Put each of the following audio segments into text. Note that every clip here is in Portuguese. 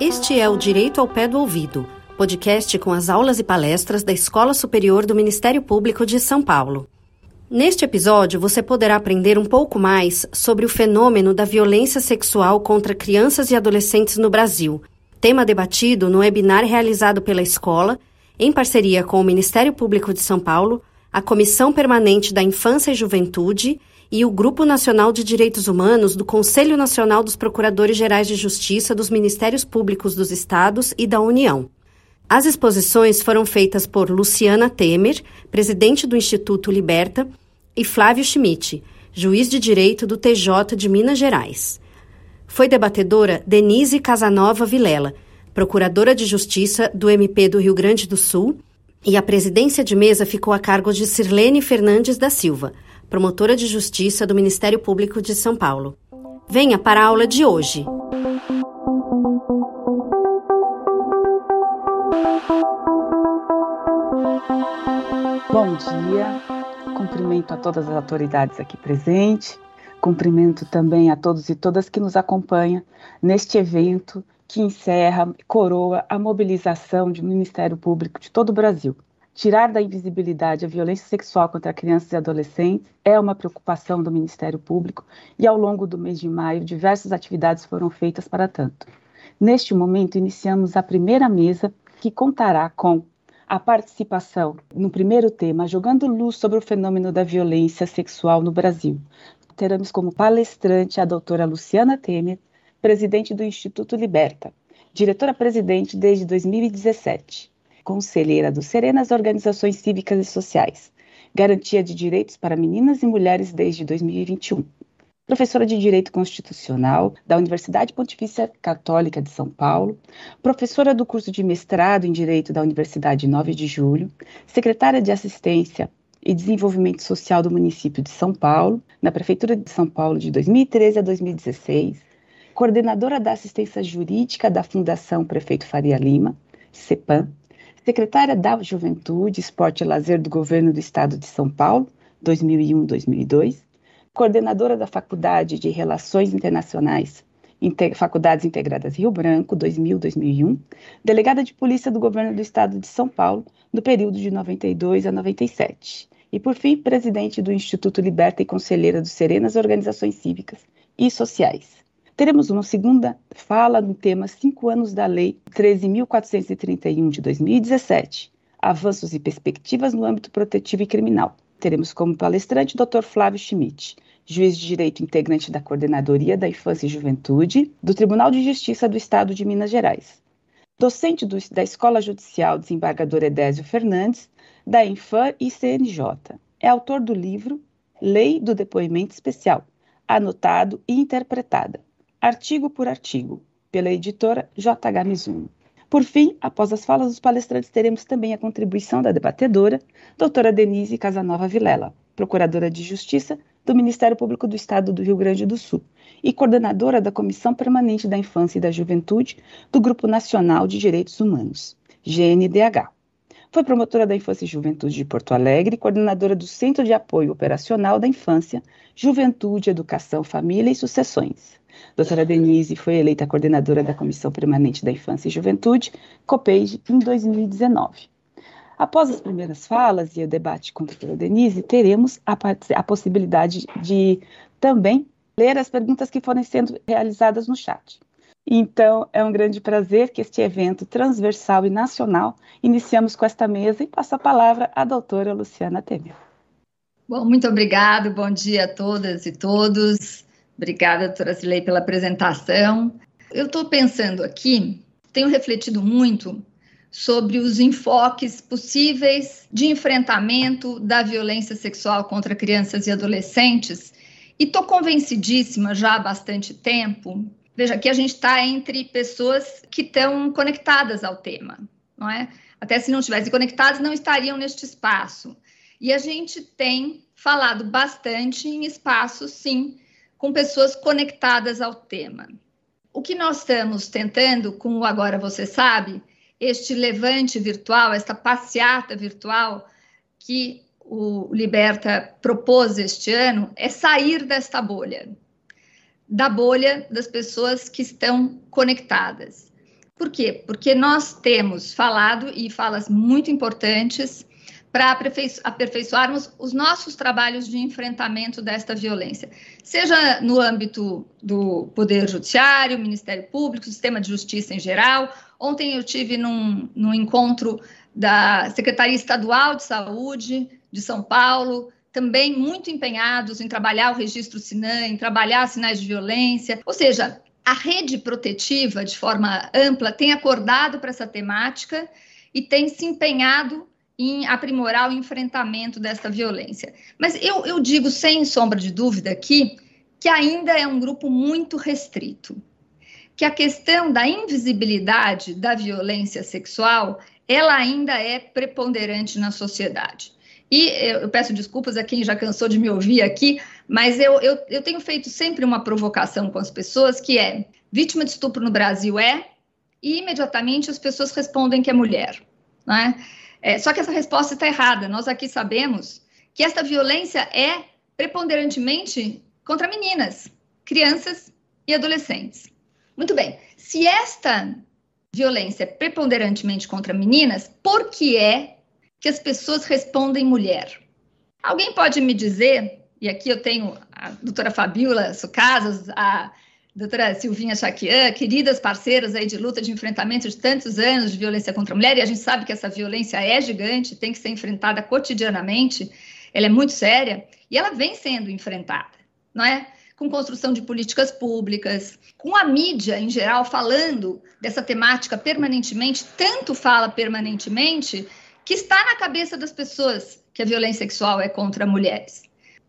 Este é o Direito ao Pé do Ouvido, podcast com as aulas e palestras da Escola Superior do Ministério Público de São Paulo. Neste episódio, você poderá aprender um pouco mais sobre o fenômeno da violência sexual contra crianças e adolescentes no Brasil, tema debatido no webinar realizado pela escola, em parceria com o Ministério Público de São Paulo, a Comissão Permanente da Infância e Juventude e o Grupo Nacional de Direitos Humanos do Conselho Nacional dos Procuradores Gerais de Justiça dos Ministérios Públicos dos Estados e da União. As exposições foram feitas por Luciana Temer, presidente do Instituto Liberta, e Flávio Schmidt, juiz de direito do TJ de Minas Gerais. Foi debatedora Denise Casanova Vilela, procuradora de justiça do MP do Rio Grande do Sul, e a presidência de mesa ficou a cargo de Sirlene Fernandes da Silva promotora de justiça do Ministério Público de São Paulo. Venha para a aula de hoje. Bom dia, cumprimento a todas as autoridades aqui presentes, cumprimento também a todos e todas que nos acompanham neste evento que encerra, coroa a mobilização do Ministério Público de todo o Brasil Tirar da invisibilidade a violência sexual contra crianças e adolescentes é uma preocupação do Ministério Público e, ao longo do mês de maio, diversas atividades foram feitas para tanto. Neste momento, iniciamos a primeira mesa, que contará com a participação no primeiro tema, jogando luz sobre o fenômeno da violência sexual no Brasil. Teremos como palestrante a doutora Luciana Temer, presidente do Instituto Liberta, diretora-presidente desde 2017 conselheira do Serenas Organizações Cívicas e Sociais, Garantia de Direitos para Meninas e Mulheres desde 2021. Professora de Direito Constitucional da Universidade Pontifícia Católica de São Paulo, professora do curso de mestrado em Direito da Universidade 9 de Julho, secretária de Assistência e Desenvolvimento Social do município de São Paulo, na Prefeitura de São Paulo de 2013 a 2016, coordenadora da assistência jurídica da Fundação Prefeito Faria Lima, CEPAM, secretária da Juventude, Esporte e Lazer do Governo do Estado de São Paulo, 2001-2002, coordenadora da Faculdade de Relações Internacionais, Inter Faculdades Integradas Rio Branco, 2000-2001, delegada de Polícia do Governo do Estado de São Paulo, no período de 92 a 97. E, por fim, presidente do Instituto Liberta e conselheira do Serenas Organizações Cívicas e Sociais. Teremos uma segunda fala no tema Cinco anos da Lei 13.431 de 2017, Avanços e Perspectivas no âmbito protetivo e criminal. Teremos como palestrante o Dr. Flávio Schmidt, juiz de direito integrante da Coordenadoria da Infância e Juventude do Tribunal de Justiça do Estado de Minas Gerais. Docente do, da Escola Judicial Desembargador Edésio Fernandes, da Infam e CNJ. É autor do livro Lei do Depoimento Especial, anotado e interpretada artigo por artigo, pela editora JH Mizuno. Por fim, após as falas dos palestrantes, teremos também a contribuição da debatedora, doutora Denise Casanova Vilela, procuradora de Justiça do Ministério Público do Estado do Rio Grande do Sul e coordenadora da Comissão Permanente da Infância e da Juventude do Grupo Nacional de Direitos Humanos, GNDH. Foi promotora da Infância e Juventude de Porto Alegre coordenadora do Centro de Apoio Operacional da Infância, Juventude, Educação, Família e Sucessões. Doutora Denise foi eleita coordenadora da Comissão Permanente da Infância e Juventude, COPEIGE, em 2019. Após as primeiras falas e o debate com a doutora Denise, teremos a, a possibilidade de também ler as perguntas que forem sendo realizadas no chat. Então, é um grande prazer que este evento transversal e nacional iniciamos com esta mesa e passo a palavra à doutora Luciana Temer. Bom, muito obrigado, bom dia a todas e todos. Obrigada, doutora Silei, pela apresentação. Eu estou pensando aqui, tenho refletido muito sobre os enfoques possíveis de enfrentamento da violência sexual contra crianças e adolescentes e estou convencidíssima já há bastante tempo. Veja, que a gente está entre pessoas que estão conectadas ao tema, não é? Até se não estivessem conectadas, não estariam neste espaço. E a gente tem falado bastante em espaços, sim, com pessoas conectadas ao tema. O que nós estamos tentando com o Agora Você Sabe este levante virtual, esta passeata virtual que o Liberta propôs este ano é sair desta bolha, da bolha das pessoas que estão conectadas. Por quê? Porque nós temos falado e falas muito importantes para aperfeiçoarmos os nossos trabalhos de enfrentamento desta violência, seja no âmbito do Poder Judiciário, Ministério Público, Sistema de Justiça em geral. Ontem eu tive num, num encontro da Secretaria Estadual de Saúde de São Paulo, também muito empenhados em trabalhar o registro SINAM, em trabalhar sinais de violência, ou seja, a rede protetiva, de forma ampla, tem acordado para essa temática e tem se empenhado em aprimorar o enfrentamento desta violência. Mas eu, eu digo sem sombra de dúvida aqui que ainda é um grupo muito restrito, que a questão da invisibilidade da violência sexual ela ainda é preponderante na sociedade. E eu peço desculpas a quem já cansou de me ouvir aqui, mas eu, eu, eu tenho feito sempre uma provocação com as pessoas que é vítima de estupro no Brasil é, e imediatamente as pessoas respondem que é mulher. Não é? Só que essa resposta está errada. Nós aqui sabemos que esta violência é preponderantemente contra meninas, crianças e adolescentes. Muito bem. Se esta violência é preponderantemente contra meninas, por que é que as pessoas respondem mulher? Alguém pode me dizer, e aqui eu tenho a doutora Fabiola Sucasas, a doutora Silvinha Chaquian, queridas parceiras aí de luta de enfrentamento de tantos anos de violência contra a mulher, e a gente sabe que essa violência é gigante, tem que ser enfrentada cotidianamente, ela é muito séria, e ela vem sendo enfrentada, não é? Com construção de políticas públicas, com a mídia em geral falando dessa temática permanentemente, tanto fala permanentemente, que está na cabeça das pessoas que a violência sexual é contra mulheres.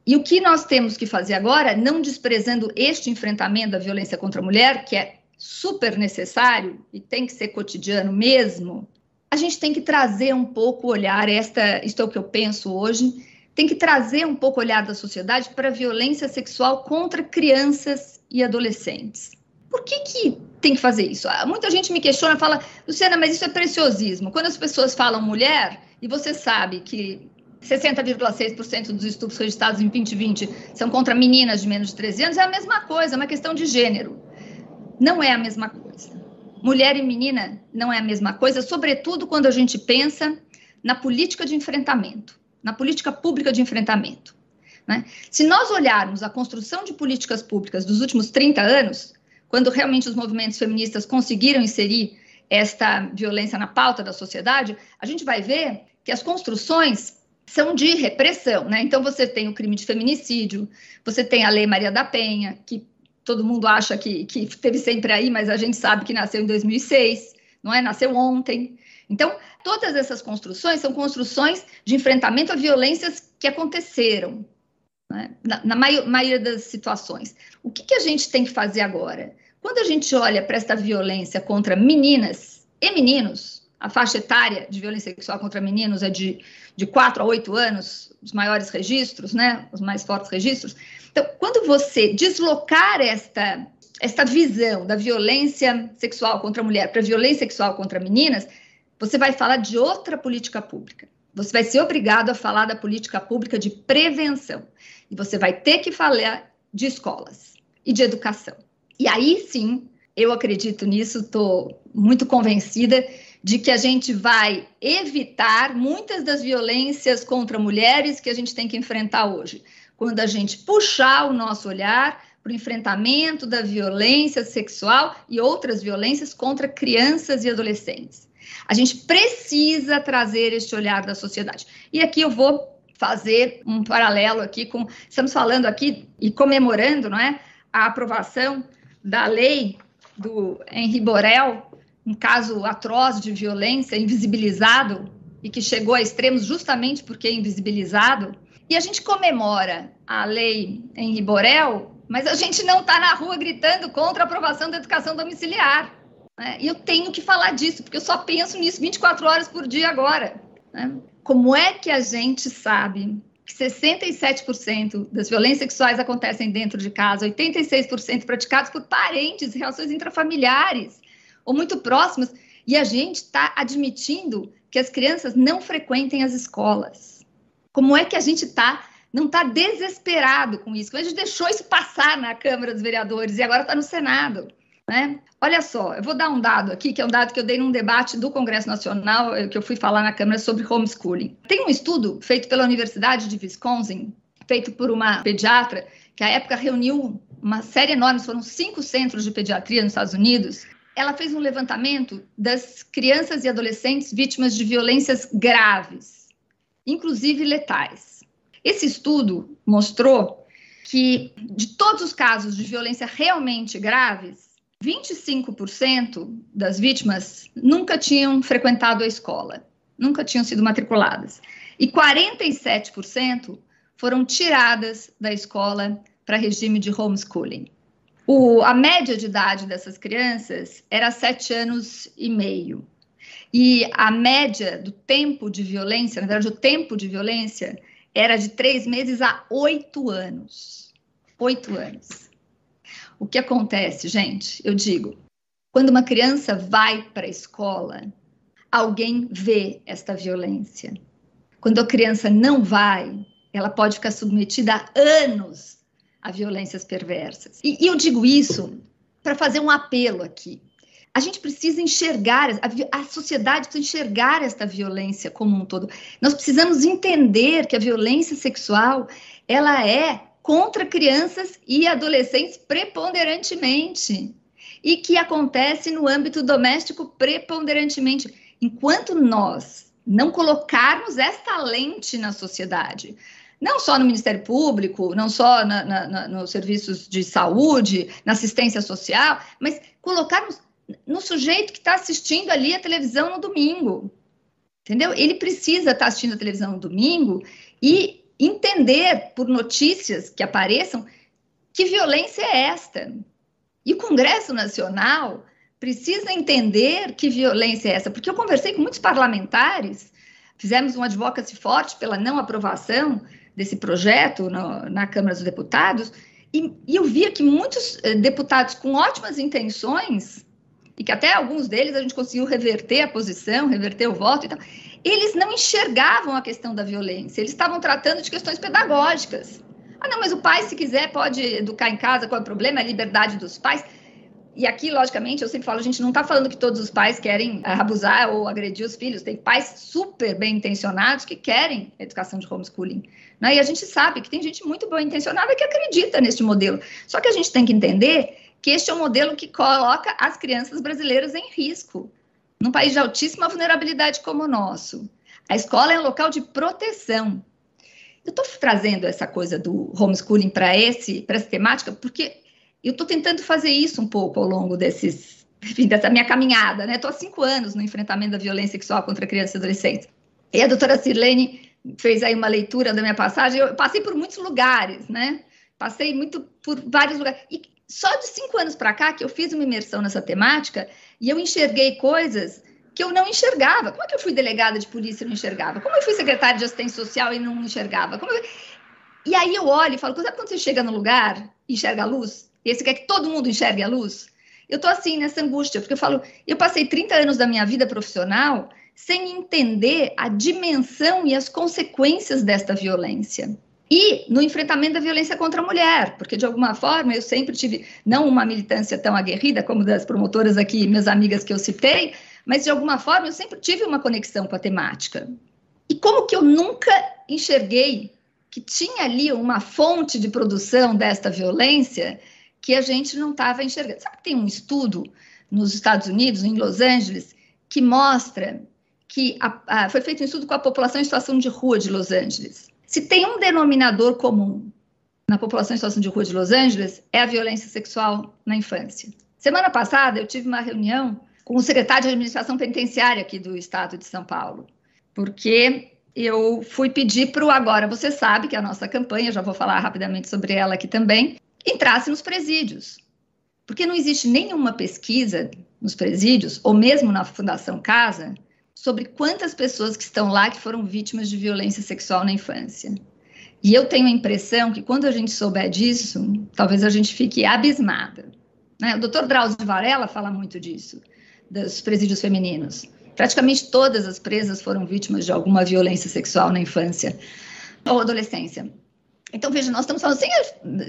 E o que nós temos que fazer agora, não desprezando este enfrentamento da violência contra a mulher, que é super necessário e tem que ser cotidiano mesmo, a gente tem que trazer um pouco o olhar, esta, isto é o que eu penso hoje, tem que trazer um pouco o olhar da sociedade para a violência sexual contra crianças e adolescentes. Por que, que tem que fazer isso? Ah, muita gente me questiona, fala, Luciana, mas isso é preciosismo. Quando as pessoas falam mulher, e você sabe que 60,6% dos estupros registrados em 2020 são contra meninas de menos de 13 anos, é a mesma coisa, é uma questão de gênero. Não é a mesma coisa. Mulher e menina não é a mesma coisa, sobretudo quando a gente pensa na política de enfrentamento, na política pública de enfrentamento. Né? Se nós olharmos a construção de políticas públicas dos últimos 30 anos, quando realmente os movimentos feministas conseguiram inserir esta violência na pauta da sociedade, a gente vai ver que as construções são de repressão, né? Então você tem o crime de feminicídio, você tem a Lei Maria da Penha, que todo mundo acha que, que teve sempre aí, mas a gente sabe que nasceu em 2006, não é? Nasceu ontem. Então, todas essas construções são construções de enfrentamento a violências que aconteceram, né? na, na maioria das situações. O que, que a gente tem que fazer agora? Quando a gente olha para esta violência contra meninas e meninos, a faixa etária de violência sexual contra meninos é de, de 4 a 8 anos, os maiores registros, né? Os mais fortes registros. Então, quando você deslocar esta, esta visão da violência sexual contra a mulher para a violência sexual contra meninas, você vai falar de outra política pública. Você vai ser obrigado a falar da política pública de prevenção. E você vai ter que falar de escolas e de educação. E aí sim, eu acredito nisso, estou muito convencida de que a gente vai evitar muitas das violências contra mulheres que a gente tem que enfrentar hoje. Quando a gente puxar o nosso olhar para o enfrentamento da violência sexual e outras violências contra crianças e adolescentes. A gente precisa trazer este olhar da sociedade. E aqui eu vou fazer um paralelo aqui com estamos falando aqui e comemorando, não é, a aprovação da lei do Henri Borel um caso atroz de violência invisibilizado e que chegou a extremos justamente porque é invisibilizado. E a gente comemora a lei em Borel, mas a gente não está na rua gritando contra a aprovação da educação domiciliar. Né? E eu tenho que falar disso, porque eu só penso nisso 24 horas por dia agora. Né? Como é que a gente sabe que 67% das violências sexuais acontecem dentro de casa, 86% praticadas por parentes, relações intrafamiliares? Ou muito próximas, E a gente está admitindo que as crianças não frequentem as escolas. Como é que a gente está não está desesperado com isso? A gente deixou isso passar na Câmara dos Vereadores e agora está no Senado. Né? Olha só, eu vou dar um dado aqui, que é um dado que eu dei num debate do Congresso Nacional, eh, que eu fui falar na Câmara sobre homeschooling. Tem um estudo feito pela Universidade de Wisconsin, feito por uma pediatra, que à época reuniu uma série enorme, foram cinco centros de pediatria nos Estados Unidos. Ela fez um levantamento das crianças e adolescentes vítimas de violências graves, inclusive letais. Esse estudo mostrou que, de todos os casos de violência realmente graves, 25% das vítimas nunca tinham frequentado a escola, nunca tinham sido matriculadas. E 47% foram tiradas da escola para regime de homeschooling. O, a média de idade dessas crianças era sete anos e meio. E a média do tempo de violência, na verdade, o tempo de violência era de três meses a oito anos. Oito anos. O que acontece, gente? Eu digo, quando uma criança vai para a escola, alguém vê esta violência. Quando a criança não vai, ela pode ficar submetida a anos a violências perversas. E, e eu digo isso para fazer um apelo aqui. A gente precisa enxergar, a, a, sociedade precisa enxergar esta violência como um todo. Nós precisamos entender que a violência sexual, ela é contra crianças e adolescentes preponderantemente e que acontece no âmbito doméstico preponderantemente. Enquanto nós não colocarmos esta lente na sociedade, não só no Ministério Público, não só na, na, na, nos serviços de saúde, na assistência social, mas colocarmos no sujeito que está assistindo ali a televisão no domingo. Entendeu? Ele precisa estar tá assistindo a televisão no domingo e entender por notícias que apareçam que violência é esta. E o Congresso Nacional precisa entender que violência é essa, porque eu conversei com muitos parlamentares, fizemos um advocacy forte pela não aprovação desse projeto no, na Câmara dos Deputados, e, e eu via que muitos eh, deputados com ótimas intenções, e que até alguns deles a gente conseguiu reverter a posição, reverter o voto e tal, eles não enxergavam a questão da violência, eles estavam tratando de questões pedagógicas. Ah, não, mas o pai, se quiser, pode educar em casa, qual é o problema? É a liberdade dos pais. E aqui, logicamente, eu sempre falo, a gente não está falando que todos os pais querem abusar ou agredir os filhos. Tem pais super bem intencionados que querem educação de homeschooling. Né? E a gente sabe que tem gente muito bem intencionada que acredita neste modelo. Só que a gente tem que entender que este é um modelo que coloca as crianças brasileiras em risco num país de altíssima vulnerabilidade como o nosso. A escola é um local de proteção. Eu estou trazendo essa coisa do homeschooling para essa temática, porque eu estou tentando fazer isso um pouco ao longo desses, enfim, dessa minha caminhada, né? Estou há cinco anos no enfrentamento da violência sexual contra crianças e adolescentes. E a doutora Sirlene fez aí uma leitura da minha passagem. Eu passei por muitos lugares, né? Passei muito por vários lugares. E só de cinco anos para cá que eu fiz uma imersão nessa temática e eu enxerguei coisas que eu não enxergava. Como é que eu fui delegada de polícia e não enxergava? Como eu fui secretária de assistência social e não enxergava? Eu... E aí eu olho e falo, sabe quando você chega no lugar e enxerga a luz? E você quer que todo mundo enxergue a luz? Eu tô assim, nessa angústia, porque eu falo, eu passei 30 anos da minha vida profissional sem entender a dimensão e as consequências desta violência e no enfrentamento da violência contra a mulher, porque de alguma forma eu sempre tive, não uma militância tão aguerrida como das promotoras aqui, minhas amigas que eu citei, mas de alguma forma eu sempre tive uma conexão com a temática. E como que eu nunca enxerguei que tinha ali uma fonte de produção desta violência que a gente não estava enxergando. Sabe que tem um estudo nos Estados Unidos, em Los Angeles, que mostra que a, a, foi feito um estudo com a população em situação de rua de Los Angeles. Se tem um denominador comum na população em situação de rua de Los Angeles, é a violência sexual na infância. Semana passada, eu tive uma reunião com o secretário de administração penitenciária aqui do estado de São Paulo, porque eu fui pedir para o Agora Você Sabe, que é a nossa campanha, já vou falar rapidamente sobre ela aqui também, entrasse nos presídios. Porque não existe nenhuma pesquisa nos presídios, ou mesmo na Fundação Casa, sobre quantas pessoas que estão lá que foram vítimas de violência sexual na infância. E eu tenho a impressão que quando a gente souber disso, talvez a gente fique abismada. Né? O doutor Drauzio Varela fala muito disso. dos presídios femininos. Praticamente todas as presas foram vítimas de alguma violência sexual na infância ou adolescência. Então, veja, nós estamos falando sem,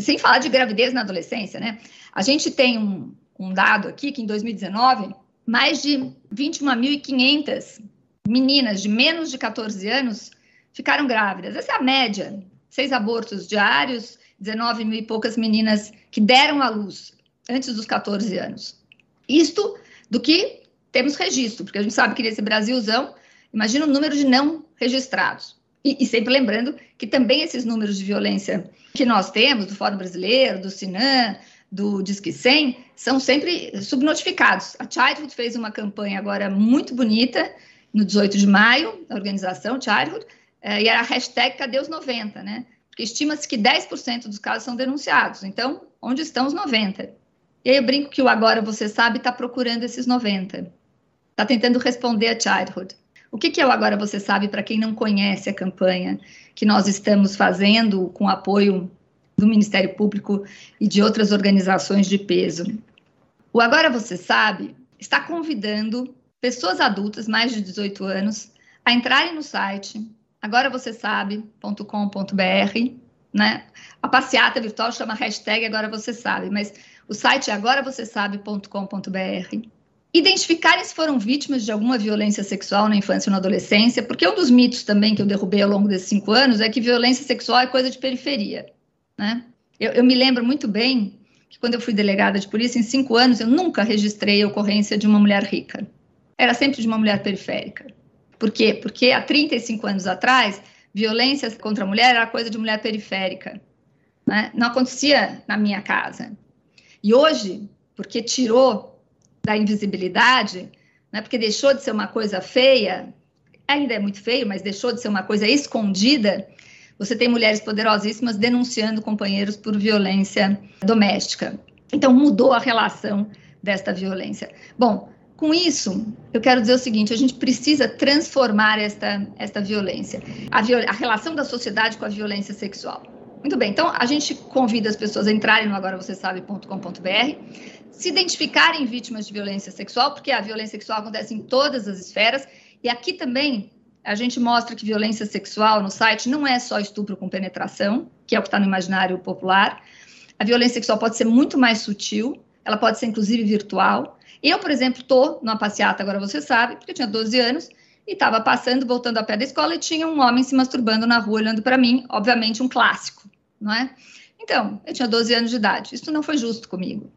sem falar de gravidez na adolescência, né? A gente tem um, um dado aqui que em 2019, mais de 21.500 meninas de menos de 14 anos ficaram grávidas. Essa é a média. Seis abortos diários, 19 mil e poucas meninas que deram à luz antes dos 14 anos. Isto do que temos registro, porque a gente sabe que nesse Brasilzão, imagina o número de não registrados. E, e, sempre lembrando que também esses números de violência que nós temos, do Fórum Brasileiro, do Sinan, do Disque 100, são sempre subnotificados. A Childhood fez uma campanha agora muito bonita, no 18 de maio, a organização Childhood, eh, e era a hashtag Cadê os 90, né? Porque estima-se que 10% dos casos são denunciados. Então, onde estão os 90? E aí eu brinco que o Agora Você Sabe está procurando esses 90. Está tentando responder a Childhood. O que, que é o Agora Você Sabe para quem não conhece a campanha que nós estamos fazendo com apoio do Ministério Público e de outras organizações de peso? O Agora Você Sabe está convidando pessoas adultas, mais de 18 anos, a entrarem no site agora você sabe.com.br, né? A passeata virtual chama hashtag agora você sabe, mas o site é agora você sabe.com.br identificarem se foram vítimas de alguma violência sexual na infância ou na adolescência, porque um dos mitos também que eu derrubei ao longo desses cinco anos é que violência sexual é coisa de periferia, né? Eu, eu me lembro muito bem que quando eu fui delegada de polícia, em cinco anos, eu nunca registrei a ocorrência de uma mulher rica. Era sempre de uma mulher periférica. Por quê? Porque há 35 anos atrás, violência contra a mulher era coisa de mulher periférica. Né? Não acontecia na minha casa. E hoje, porque tirou da invisibilidade, né, porque deixou de ser uma coisa feia, ainda é muito feio, mas deixou de ser uma coisa escondida, você tem mulheres poderosíssimas denunciando companheiros por violência doméstica. Então, mudou a relação desta violência. Bom, com isso, eu quero dizer o seguinte: a gente precisa transformar esta, esta violência, a, viol a relação da sociedade com a violência sexual. Muito bem, então a gente convida as pessoas a entrarem no agora você sabe.com.br, se identificarem vítimas de violência sexual, porque a violência sexual acontece em todas as esferas, e aqui também a gente mostra que violência sexual no site não é só estupro com penetração, que é o que está no imaginário popular. A violência sexual pode ser muito mais sutil, ela pode ser inclusive virtual. Eu, por exemplo, estou numa passeata, agora você sabe, porque eu tinha 12 anos, e estava passando, voltando a pé da escola, e tinha um homem se masturbando na rua, olhando para mim, obviamente um clássico não é? Então, eu tinha 12 anos de idade. Isso não foi justo comigo,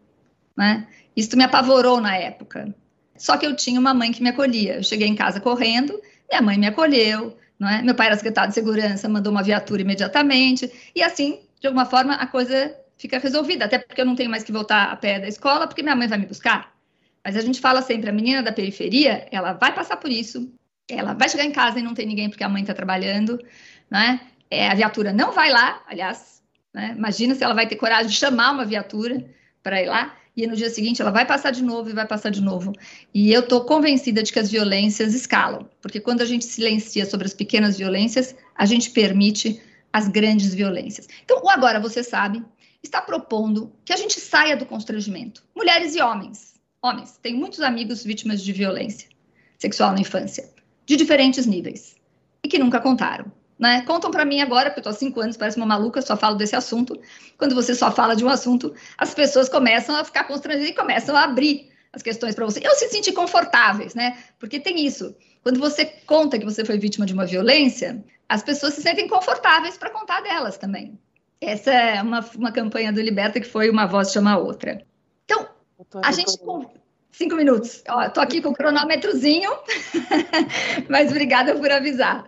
né? Isso me apavorou na época. Só que eu tinha uma mãe que me acolhia. Eu cheguei em casa correndo, minha mãe me acolheu, não é? Meu pai era secretário de segurança, mandou uma viatura imediatamente, e assim, de alguma forma, a coisa fica resolvida, até porque eu não tenho mais que voltar a pé da escola, porque minha mãe vai me buscar. Mas a gente fala sempre, a menina da periferia, ela vai passar por isso, ela vai chegar em casa e não tem ninguém porque a mãe está trabalhando, né? É, a viatura não vai lá, aliás, né? Imagina se ela vai ter coragem de chamar uma viatura para ir lá e no dia seguinte ela vai passar de novo e vai passar de novo. E eu estou convencida de que as violências escalam, porque quando a gente silencia sobre as pequenas violências, a gente permite as grandes violências. Então, o Agora Você Sabe está propondo que a gente saia do constrangimento. Mulheres e homens. Homens, tenho muitos amigos vítimas de violência sexual na infância, de diferentes níveis, e que nunca contaram. Né? Contam para mim agora, porque eu estou há cinco anos, parece uma maluca, só falo desse assunto. Quando você só fala de um assunto, as pessoas começam a ficar constrangidas e começam a abrir as questões para você. Eu se sentir confortáveis, né? Porque tem isso. Quando você conta que você foi vítima de uma violência, as pessoas se sentem confortáveis para contar delas também. Essa é uma, uma campanha do Liberta que foi uma voz chama a outra. Então, a gente. Cinco minutos. Ó, tô aqui com o cronômetrozinho, mas obrigada por avisar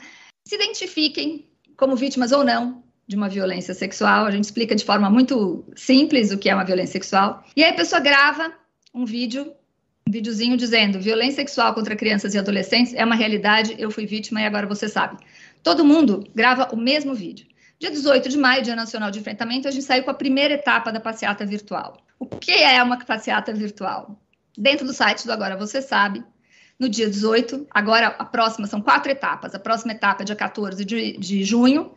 se identifiquem como vítimas ou não de uma violência sexual. A gente explica de forma muito simples o que é uma violência sexual. E aí a pessoa grava um vídeo, um videozinho dizendo: violência sexual contra crianças e adolescentes é uma realidade, eu fui vítima e agora você sabe. Todo mundo grava o mesmo vídeo. Dia 18 de maio, Dia Nacional de Enfrentamento, a gente saiu com a primeira etapa da passeata virtual. O que é uma passeata virtual? Dentro do site do Agora Você Sabe, no dia 18. Agora, a próxima são quatro etapas. A próxima etapa é dia 14 de, de junho.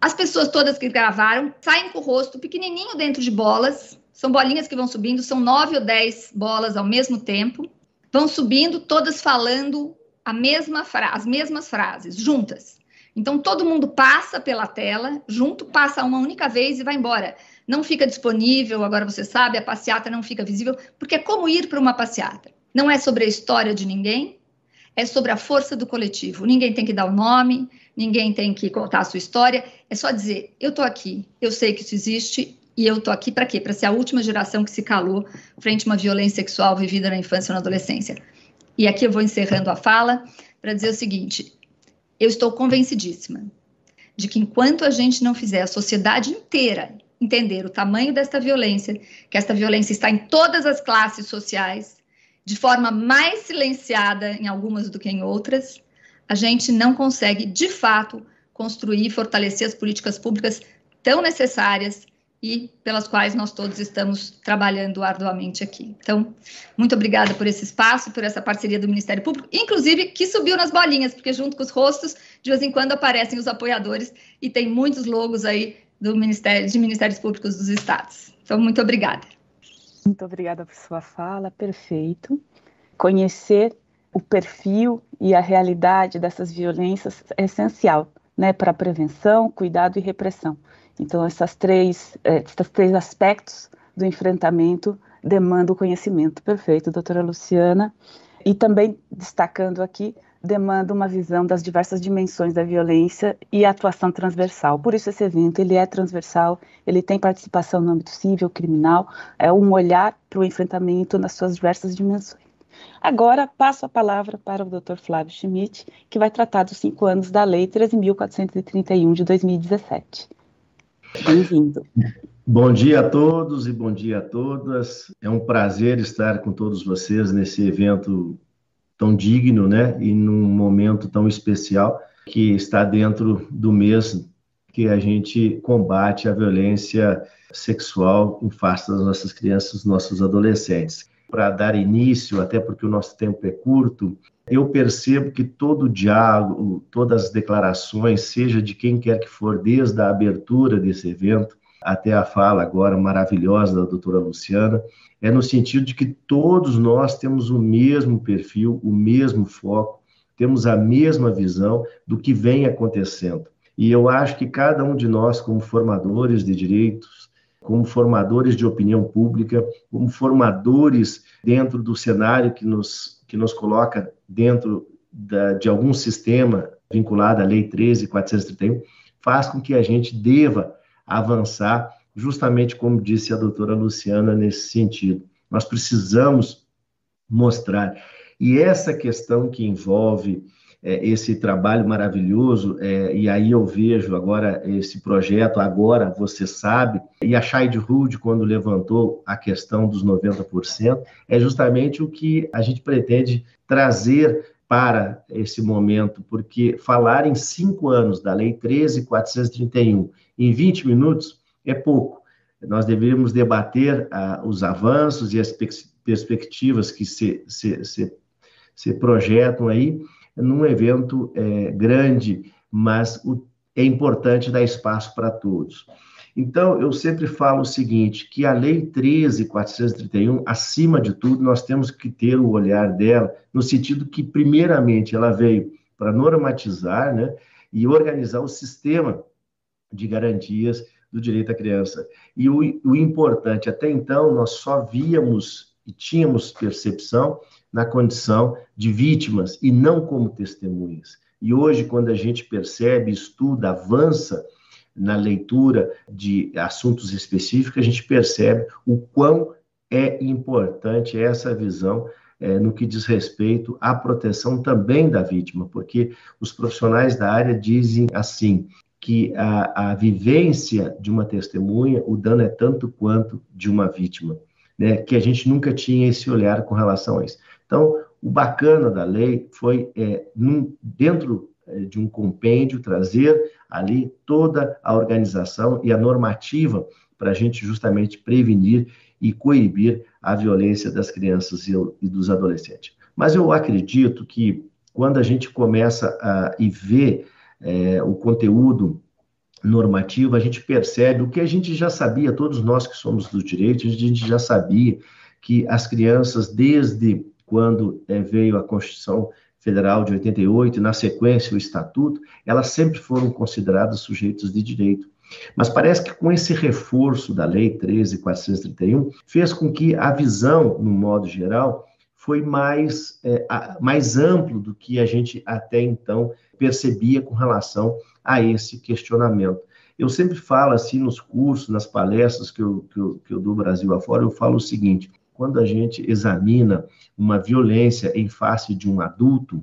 As pessoas todas que gravaram saem com o rosto pequenininho dentro de bolas. São bolinhas que vão subindo, são nove ou dez bolas ao mesmo tempo. vão subindo, todas falando a mesma as mesmas frases, juntas. Então todo mundo passa pela tela, junto, passa uma única vez e vai embora. Não fica disponível, agora você sabe, a passeata não fica visível, porque é como ir para uma passeata. Não é sobre a história de ninguém, é sobre a força do coletivo. Ninguém tem que dar o nome, ninguém tem que contar a sua história, é só dizer: eu estou aqui, eu sei que isso existe e eu estou aqui para quê? Para ser a última geração que se calou frente a uma violência sexual vivida na infância ou na adolescência. E aqui eu vou encerrando a fala para dizer o seguinte: eu estou convencidíssima de que enquanto a gente não fizer a sociedade inteira entender o tamanho desta violência, que esta violência está em todas as classes sociais, de forma mais silenciada em algumas do que em outras, a gente não consegue, de fato, construir e fortalecer as políticas públicas tão necessárias e pelas quais nós todos estamos trabalhando arduamente aqui. Então, muito obrigada por esse espaço, por essa parceria do Ministério Público, inclusive que subiu nas bolinhas, porque junto com os rostos, de vez em quando aparecem os apoiadores e tem muitos logos aí do Ministério de Ministérios Públicos dos estados. Então, muito obrigada. Muito obrigada por sua fala, perfeito. Conhecer o perfil e a realidade dessas violências é essencial, né, para prevenção, cuidado e repressão. Então, essas três, eh, esses três aspectos do enfrentamento demandam conhecimento. Perfeito, doutora Luciana. E também destacando aqui, demanda uma visão das diversas dimensões da violência e atuação transversal. Por isso esse evento ele é transversal, ele tem participação no âmbito civil, criminal, é um olhar para o enfrentamento nas suas diversas dimensões. Agora passo a palavra para o Dr. Flávio Schmidt, que vai tratar dos cinco anos da Lei 13.431 de 2017. Bem-vindo. Bom dia a todos e bom dia a todas. É um prazer estar com todos vocês nesse evento tão digno, né? E num momento tão especial que está dentro do mês que a gente combate a violência sexual em face das nossas crianças, dos nossos adolescentes. Para dar início, até porque o nosso tempo é curto, eu percebo que todo o diálogo, todas as declarações, seja de quem quer que for, desde a abertura desse evento até a fala agora maravilhosa da doutora Luciana, é no sentido de que todos nós temos o mesmo perfil, o mesmo foco, temos a mesma visão do que vem acontecendo. E eu acho que cada um de nós, como formadores de direitos, como formadores de opinião pública, como formadores dentro do cenário que nos que nos coloca dentro da, de algum sistema vinculado à Lei 13.431, faz com que a gente deva avançar, justamente como disse a doutora Luciana, nesse sentido. Nós precisamos mostrar. E essa questão que envolve é, esse trabalho maravilhoso, é, e aí eu vejo agora esse projeto, agora você sabe, e a Shide Hood, quando levantou a questão dos 90%, é justamente o que a gente pretende trazer para esse momento, porque falar em cinco anos da Lei 13.431 em 20 minutos é pouco. Nós deveríamos debater ah, os avanços e as perspectivas que se, se, se, se projetam aí, num evento é, grande, mas o, é importante dar espaço para todos. Então, eu sempre falo o seguinte, que a Lei 13.431, acima de tudo, nós temos que ter o olhar dela, no sentido que, primeiramente, ela veio para normatizar né, e organizar o sistema de garantias do direito à criança. E o, o importante, até então, nós só víamos e tínhamos percepção na condição de vítimas e não como testemunhas. E hoje, quando a gente percebe, estuda, avança na leitura de assuntos específicos, a gente percebe o quão é importante essa visão é, no que diz respeito à proteção também da vítima, porque os profissionais da área dizem assim que a, a vivência de uma testemunha, o dano é tanto quanto de uma vítima, né? Que a gente nunca tinha esse olhar com relação a isso. Então, o bacana da lei foi, é, num, dentro de um compêndio, trazer ali toda a organização e a normativa para a gente justamente prevenir e coibir a violência das crianças e, e dos adolescentes. Mas eu acredito que quando a gente começa a e vê é, o conteúdo normativo, a gente percebe o que a gente já sabia, todos nós que somos do direito, a gente já sabia que as crianças, desde quando é, veio a Constituição Federal de 88 e, na sequência, o Estatuto, elas sempre foram consideradas sujeitos de direito. Mas parece que com esse reforço da Lei 13.431, fez com que a visão, no modo geral, foi mais, é, mais amplo do que a gente até então percebia com relação a esse questionamento. Eu sempre falo assim nos cursos, nas palestras que eu, que eu, que eu dou Brasil afora, eu falo o seguinte: quando a gente examina uma violência em face de um adulto,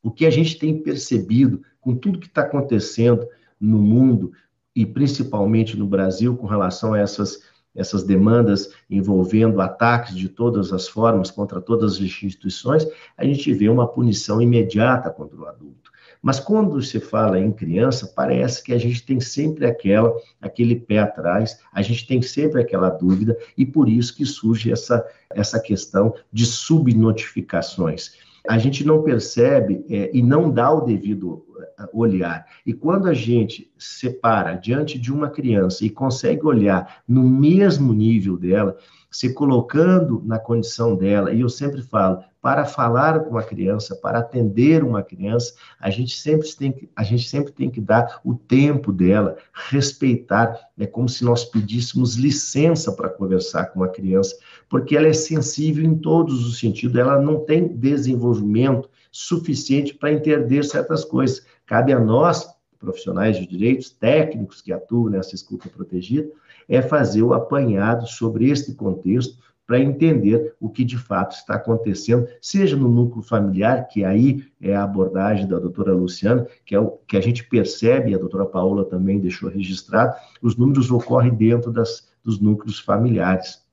o que a gente tem percebido com tudo que está acontecendo no mundo e principalmente no Brasil com relação a essas essas demandas envolvendo ataques de todas as formas contra todas as instituições, a gente vê uma punição imediata contra o adulto. Mas quando se fala em criança, parece que a gente tem sempre aquela, aquele pé atrás, a gente tem sempre aquela dúvida, e por isso que surge essa, essa questão de subnotificações a gente não percebe é, e não dá o devido olhar. E quando a gente separa diante de uma criança e consegue olhar no mesmo nível dela, se colocando na condição dela, e eu sempre falo, para falar com a criança, para atender uma criança, a gente sempre tem que, a gente sempre tem que dar o tempo dela, respeitar, é como se nós pedíssemos licença para conversar com a criança, porque ela é sensível em todos os sentidos, ela não tem desenvolvimento suficiente para entender certas coisas. Cabe a nós, profissionais de direitos, técnicos que atuam nessa escuta protegida, é fazer o apanhado sobre este contexto para entender o que de fato está acontecendo, seja no núcleo familiar, que aí é a abordagem da doutora Luciana, que é o que a gente percebe, e a doutora Paola também deixou registrado, os números ocorrem dentro das, dos núcleos familiares.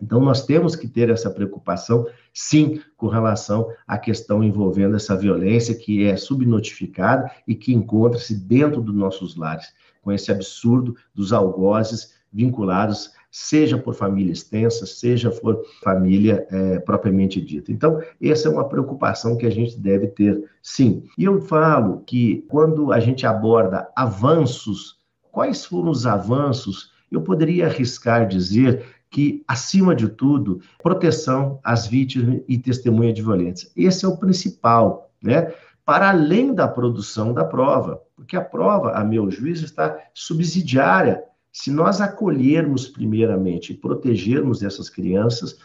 Então, nós temos que ter essa preocupação, sim, com relação à questão envolvendo essa violência que é subnotificada e que encontra-se dentro dos nossos lares, com esse absurdo dos algozes vinculados, seja por família extensa, seja por família é, propriamente dita. Então, essa é uma preocupação que a gente deve ter, sim. E eu falo que quando a gente aborda avanços, quais foram os avanços? Eu poderia arriscar dizer que, acima de tudo, proteção às vítimas e testemunha de violência. Esse é o principal, né? Para além da produção da prova, porque a prova, a meu juízo, está subsidiária. Se nós acolhermos primeiramente e protegermos essas crianças,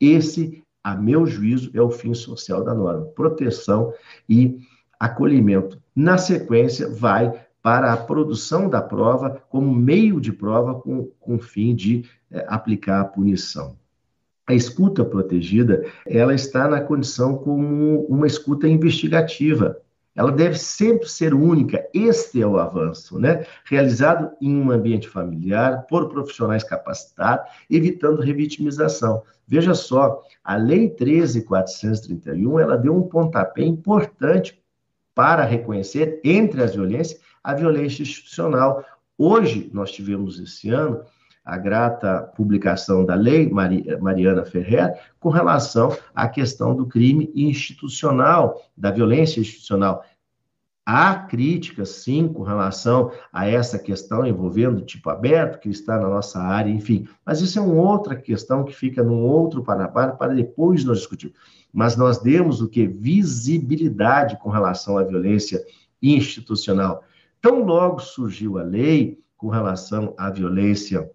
esse, a meu juízo, é o fim social da norma: proteção e acolhimento. Na sequência, vai para a produção da prova como meio de prova com, com fim de é, aplicar a punição. A escuta protegida, ela está na condição como uma escuta investigativa. Ela deve sempre ser única. Este é o avanço, né? Realizado em um ambiente familiar, por profissionais capacitados, evitando revitimização. Veja só, a Lei 13.431, ela deu um pontapé importante para reconhecer, entre as violências, a violência institucional. Hoje, nós tivemos esse ano a grata publicação da lei Mariana Ferrer com relação à questão do crime institucional, da violência institucional. Há críticas, sim, com relação a essa questão envolvendo o tipo aberto, que está na nossa área, enfim. Mas isso é uma outra questão que fica num outro patamar para depois nós discutirmos. Mas nós demos o que? Visibilidade com relação à violência institucional. Tão logo surgiu a lei com relação à violência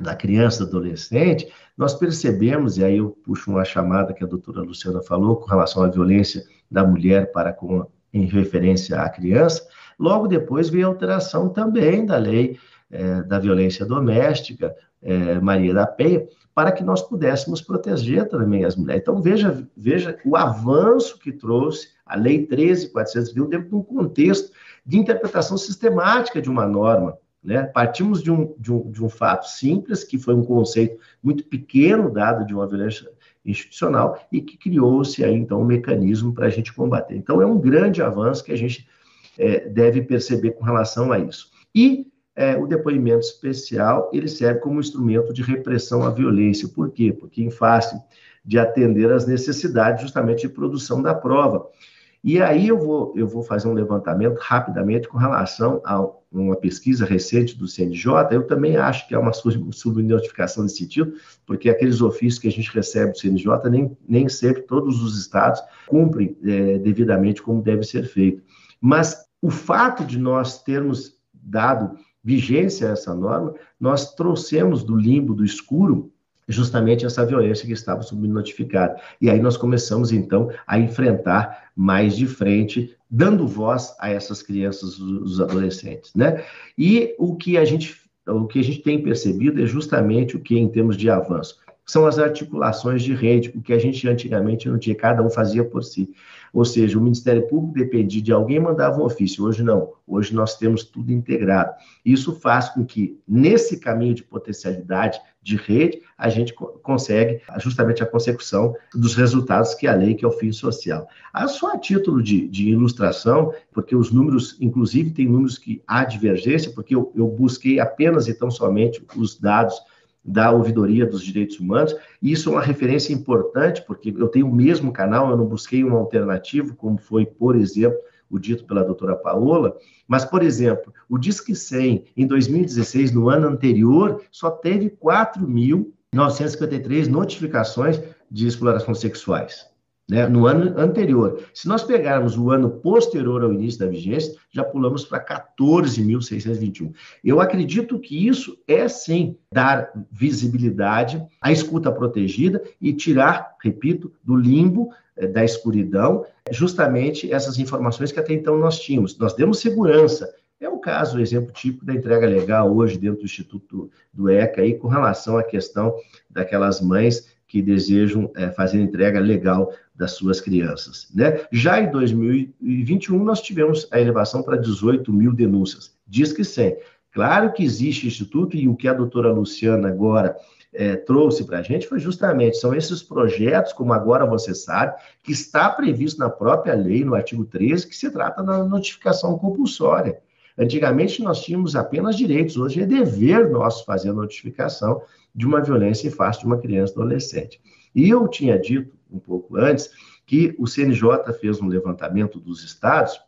da criança adolescente, nós percebemos, e aí eu puxo uma chamada que a doutora Luciana falou com relação à violência da mulher para com, em referência à criança, logo depois veio a alteração também da lei é, da violência doméstica, é, Maria da Penha, para que nós pudéssemos proteger também as mulheres. Então, veja, veja o avanço que trouxe a Lei 13.401 dentro de um contexto de interpretação sistemática de uma norma. Né? Partimos de um, de, um, de um fato simples, que foi um conceito muito pequeno dado de uma violência institucional e que criou-se aí, então, um mecanismo para a gente combater. Então, é um grande avanço que a gente é, deve perceber com relação a isso. E é, o depoimento especial, ele serve como instrumento de repressão à violência. Por quê? Porque em face de atender às necessidades justamente de produção da prova. E aí eu vou, eu vou fazer um levantamento rapidamente com relação a uma pesquisa recente do CNJ. Eu também acho que é uma subnotificação nesse sentido, porque aqueles ofícios que a gente recebe do CNJ, nem, nem sempre todos os estados cumprem é, devidamente como deve ser feito. Mas o fato de nós termos dado vigência a essa norma, nós trouxemos do limbo, do escuro, justamente essa violência que estava subnotificada. E aí nós começamos, então, a enfrentar mais de frente, dando voz a essas crianças, os adolescentes, né? E o que a gente, o que a gente tem percebido é justamente o que, em termos de avanço, são as articulações de rede, o que a gente antigamente não tinha, cada um fazia por si. Ou seja, o Ministério Público dependia de alguém mandava um ofício. Hoje não. Hoje nós temos tudo integrado. Isso faz com que, nesse caminho de potencialidade de rede, a gente consegue justamente a consecução dos resultados que a lei, que é o fim social. Ah, só a título de, de ilustração, porque os números, inclusive, tem números que há divergência, porque eu, eu busquei apenas e tão somente os dados da ouvidoria dos direitos humanos. E isso é uma referência importante, porque eu tenho o mesmo canal, eu não busquei um alternativo, como foi, por exemplo, o dito pela doutora Paola, mas, por exemplo, o Disque 100, em 2016, no ano anterior, só teve 4.953 notificações de explorações sexuais né, no ano anterior. Se nós pegarmos o ano posterior ao início da vigência, já pulamos para 14.621. Eu acredito que isso é sim dar visibilidade à escuta protegida e tirar, repito, do limbo eh, da escuridão, justamente essas informações que até então nós tínhamos. Nós demos segurança. É o caso, o exemplo típico da entrega legal hoje dentro do Instituto do ECA, aí, com relação à questão daquelas mães que desejam é, fazer entrega legal das suas crianças. Né? Já em 2021, nós tivemos a elevação para 18 mil denúncias. Diz que sim. Claro que existe instituto, e o que a doutora Luciana agora é, trouxe para a gente foi justamente, são esses projetos, como agora você sabe, que está previsto na própria lei, no artigo 13, que se trata da notificação compulsória. Antigamente nós tínhamos apenas direitos, hoje é dever nosso fazer a notificação de uma violência em face de uma criança adolescente. E eu tinha dito um pouco antes que o CNJ fez um levantamento dos estados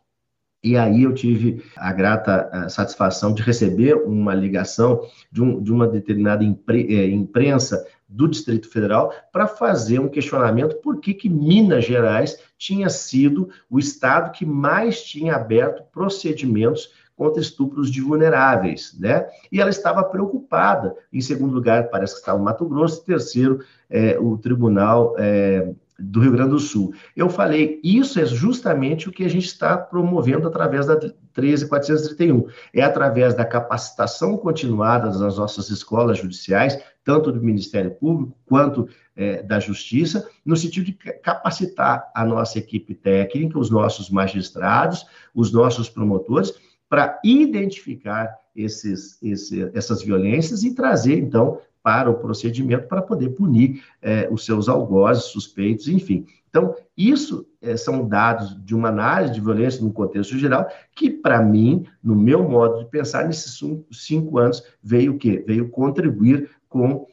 e aí eu tive a grata satisfação de receber uma ligação de, um, de uma determinada é, imprensa do Distrito Federal para fazer um questionamento por que, que Minas Gerais tinha sido o estado que mais tinha aberto procedimentos contra estupros de vulneráveis, né? E ela estava preocupada. Em segundo lugar, parece que estava o Mato Grosso. Em terceiro, é, o Tribunal é, do Rio Grande do Sul. Eu falei, isso é justamente o que a gente está promovendo através da 13431. É através da capacitação continuada das nossas escolas judiciais, tanto do Ministério Público quanto é, da Justiça, no sentido de capacitar a nossa equipe técnica, os nossos magistrados, os nossos promotores, para identificar esses, esse, essas violências e trazer, então, para o procedimento para poder punir é, os seus algozes, suspeitos, enfim. Então, isso é, são dados de uma análise de violência no contexto geral, que, para mim, no meu modo de pensar, nesses cinco anos, veio o quê? Veio contribuir com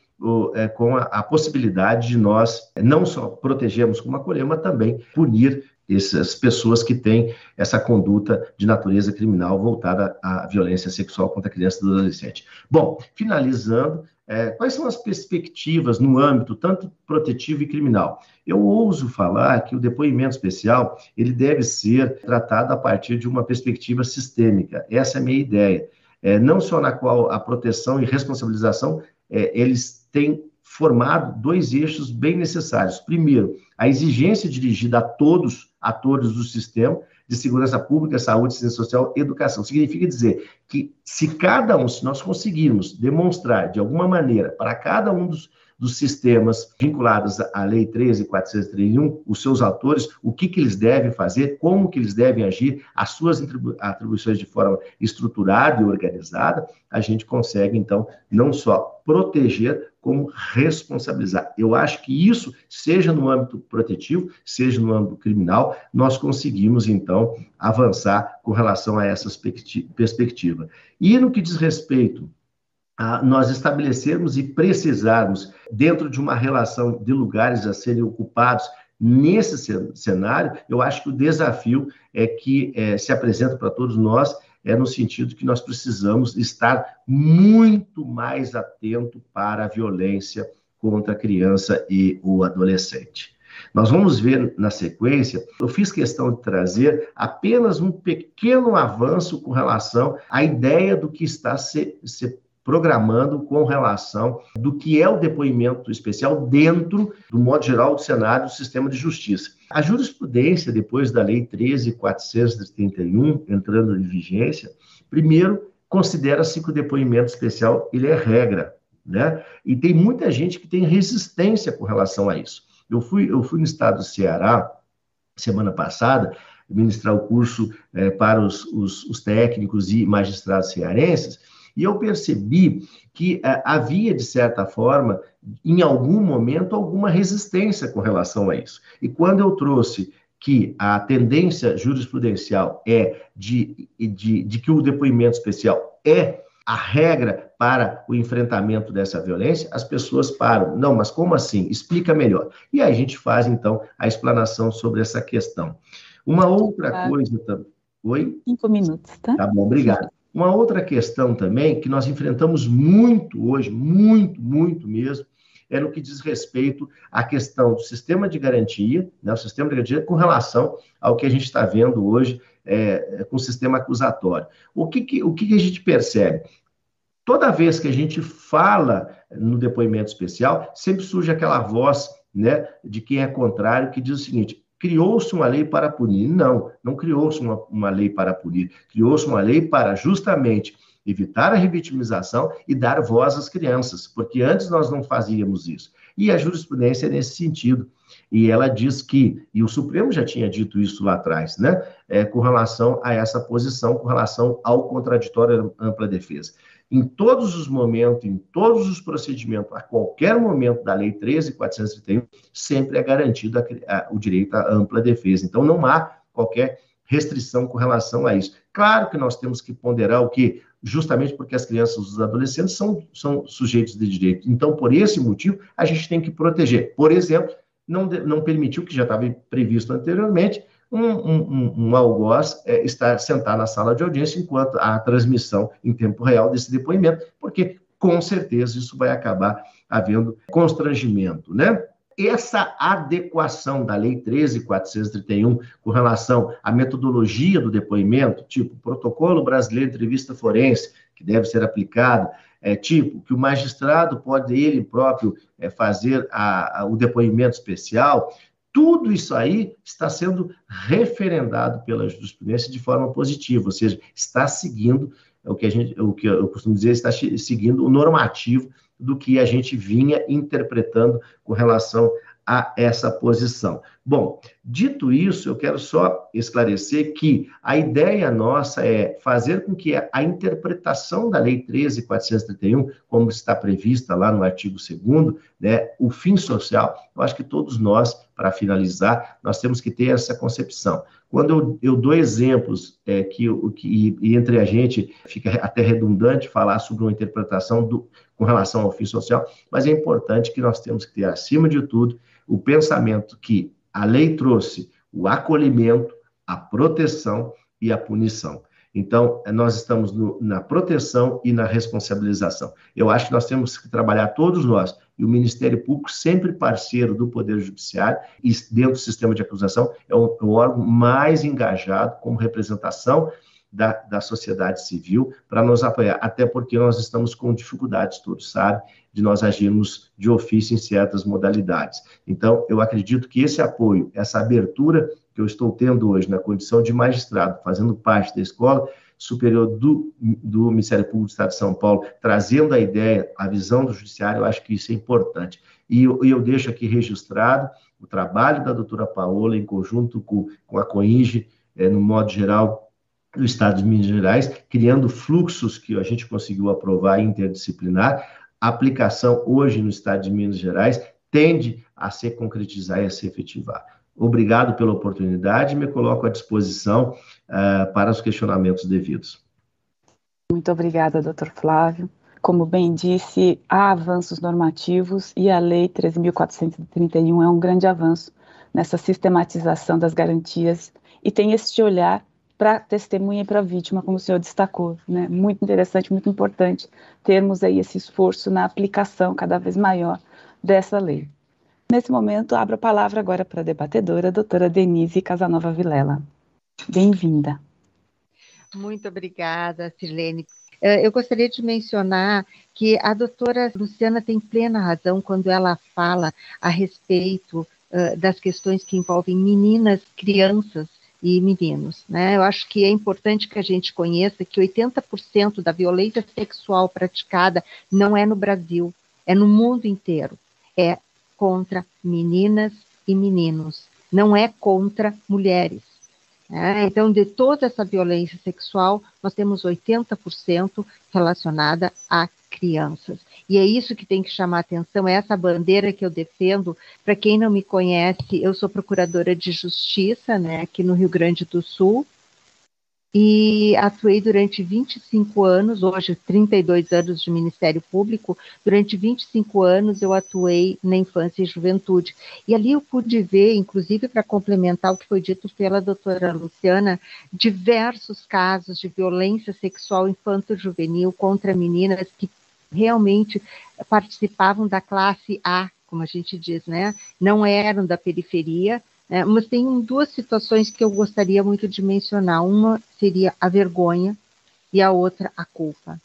é, com a, a, possibilidade de nós não só protegermos como acolher, mas também punir essas pessoas que têm essa conduta de natureza criminal voltada à violência sexual contra a criança e adolescente. Bom, finalizando, é, quais são as perspectivas no âmbito tanto protetivo e criminal? Eu ouso falar que o depoimento especial ele deve ser tratado a partir de uma perspectiva sistêmica. Essa é a minha ideia. É, não só na qual a proteção e responsabilização é, eles têm formado dois eixos bem necessários. Primeiro, a exigência dirigida a todos, atores do sistema de segurança pública, saúde, ciência social, educação. Significa dizer que se cada um, se nós conseguirmos demonstrar de alguma maneira para cada um dos, dos sistemas vinculados à Lei 13.431, os seus autores, o que, que eles devem fazer, como que eles devem agir, as suas atribuições de forma estruturada e organizada, a gente consegue, então, não só proteger, como responsabilizar. Eu acho que isso, seja no âmbito protetivo, seja no âmbito criminal, nós conseguimos, então, avançar com relação a essa perspectiva. E no que diz respeito nós estabelecermos e precisarmos, dentro de uma relação de lugares a serem ocupados nesse cenário, eu acho que o desafio é que é, se apresenta para todos nós é no sentido que nós precisamos estar muito mais atento para a violência contra a criança e o adolescente. Nós vamos ver na sequência, eu fiz questão de trazer apenas um pequeno avanço com relação à ideia do que está se, se programando com relação do que é o depoimento especial dentro do modo geral do cenário do sistema de justiça. A jurisprudência, depois da Lei 13.431, entrando em vigência, primeiro considera-se que o depoimento especial ele é regra, né? E tem muita gente que tem resistência com relação a isso. Eu fui, eu fui no estado do Ceará semana passada ministrar o curso é, para os, os, os técnicos e magistrados cearenses e eu percebi que uh, havia, de certa forma, em algum momento, alguma resistência com relação a isso. E quando eu trouxe que a tendência jurisprudencial é de, de, de que o depoimento especial é a regra para o enfrentamento dessa violência, as pessoas param. Não, mas como assim? Explica melhor. E aí a gente faz, então, a explanação sobre essa questão. Uma outra coisa. Oi? Cinco minutos, tá? Tá bom, obrigado. Uma outra questão também que nós enfrentamos muito hoje, muito, muito mesmo, é no que diz respeito à questão do sistema de garantia, né, o sistema de garantia com relação ao que a gente está vendo hoje é, com o sistema acusatório. O que, que, o que, que a gente percebe? Toda vez que a gente fala no depoimento especial, sempre surge aquela voz né, de quem é contrário que diz o seguinte: criou-se uma lei para punir. Não, não criou-se uma, uma lei para punir. Criou-se uma lei para justamente evitar a revitimização e dar voz às crianças, porque antes nós não fazíamos isso. E a jurisprudência é nesse sentido. E ela diz que, e o Supremo já tinha dito isso lá atrás, né, é, com relação a essa posição, com relação ao contraditório ampla defesa em todos os momentos, em todos os procedimentos, a qualquer momento da Lei 13.431, sempre é garantido a, a, o direito à ampla defesa. Então, não há qualquer restrição com relação a isso. Claro que nós temos que ponderar o que, justamente porque as crianças e os adolescentes são, são sujeitos de direito. Então, por esse motivo, a gente tem que proteger. Por exemplo, não, não permitiu, que já estava previsto anteriormente, um, um, um algoz é, estar sentado na sala de audiência enquanto há a transmissão em tempo real desse depoimento, porque com certeza isso vai acabar havendo constrangimento, né? Essa adequação da Lei 13.431 com relação à metodologia do depoimento, tipo protocolo brasileiro de entrevista forense, que deve ser aplicado, é, tipo que o magistrado pode ele próprio é, fazer a, a, o depoimento especial, tudo isso aí está sendo referendado pela jurisprudência de forma positiva, ou seja, está seguindo o que a gente, o que eu costumo dizer, está seguindo o normativo do que a gente vinha interpretando com relação a essa posição. Bom, dito isso, eu quero só esclarecer que a ideia nossa é fazer com que a interpretação da Lei 13.431, como está prevista lá no artigo 2 né, o fim social, eu acho que todos nós, para finalizar, nós temos que ter essa concepção. Quando eu, eu dou exemplos é, que, que e entre a gente fica até redundante falar sobre uma interpretação do, com relação ao fim social, mas é importante que nós temos que ter, acima de tudo, o pensamento que a lei trouxe o acolhimento, a proteção e a punição. Então, nós estamos no, na proteção e na responsabilização. Eu acho que nós temos que trabalhar todos nós, e o Ministério Público, sempre parceiro do Poder Judiciário, e dentro do sistema de acusação, é o, o órgão mais engajado como representação da, da sociedade civil para nos apoiar, até porque nós estamos com dificuldades, todos sabem, de nós agirmos de ofício em certas modalidades. Então, eu acredito que esse apoio, essa abertura que eu estou tendo hoje na condição de magistrado, fazendo parte da escola superior do, do Ministério Público do Estado de São Paulo, trazendo a ideia, a visão do judiciário, eu acho que isso é importante. E eu, eu deixo aqui registrado o trabalho da doutora Paola, em conjunto com, com a COINGE, é, no modo geral, do Estado de Minas Gerais, criando fluxos que a gente conseguiu aprovar interdisciplinar. A aplicação hoje no Estado de Minas Gerais tende a se concretizar e a se efetivar. Obrigado pela oportunidade me coloco à disposição uh, para os questionamentos devidos. Muito obrigada, doutor Flávio. Como bem disse, há avanços normativos e a Lei 13.431 é um grande avanço nessa sistematização das garantias e tem este olhar para testemunha e para vítima, como o senhor destacou, né? Muito interessante, muito importante termos aí esse esforço na aplicação cada vez maior dessa lei. Nesse momento, abro a palavra agora para a debatedora, a doutora Denise Casanova Vilela. Bem-vinda. Muito obrigada, Silene. Eh, eu gostaria de mencionar que a doutora Luciana tem plena razão quando ela fala a respeito uh, das questões que envolvem meninas, crianças e meninos. Né? Eu acho que é importante que a gente conheça que 80% da violência sexual praticada não é no Brasil, é no mundo inteiro. É contra meninas e meninos, não é contra mulheres. Né? Então, de toda essa violência sexual, nós temos 80% relacionada a crianças. E é isso que tem que chamar atenção, é essa bandeira que eu defendo. Para quem não me conhece, eu sou procuradora de justiça, né, aqui no Rio Grande do Sul, e atuei durante 25 anos, hoje 32 anos de Ministério Público, durante 25 anos eu atuei na infância e juventude. E ali eu pude ver, inclusive para complementar o que foi dito pela doutora Luciana, diversos casos de violência sexual infanto-juvenil contra meninas que realmente participavam da classe A, como a gente diz, né? Não eram da periferia, né? mas tem duas situações que eu gostaria muito de mencionar. Uma seria a vergonha e a outra a culpa.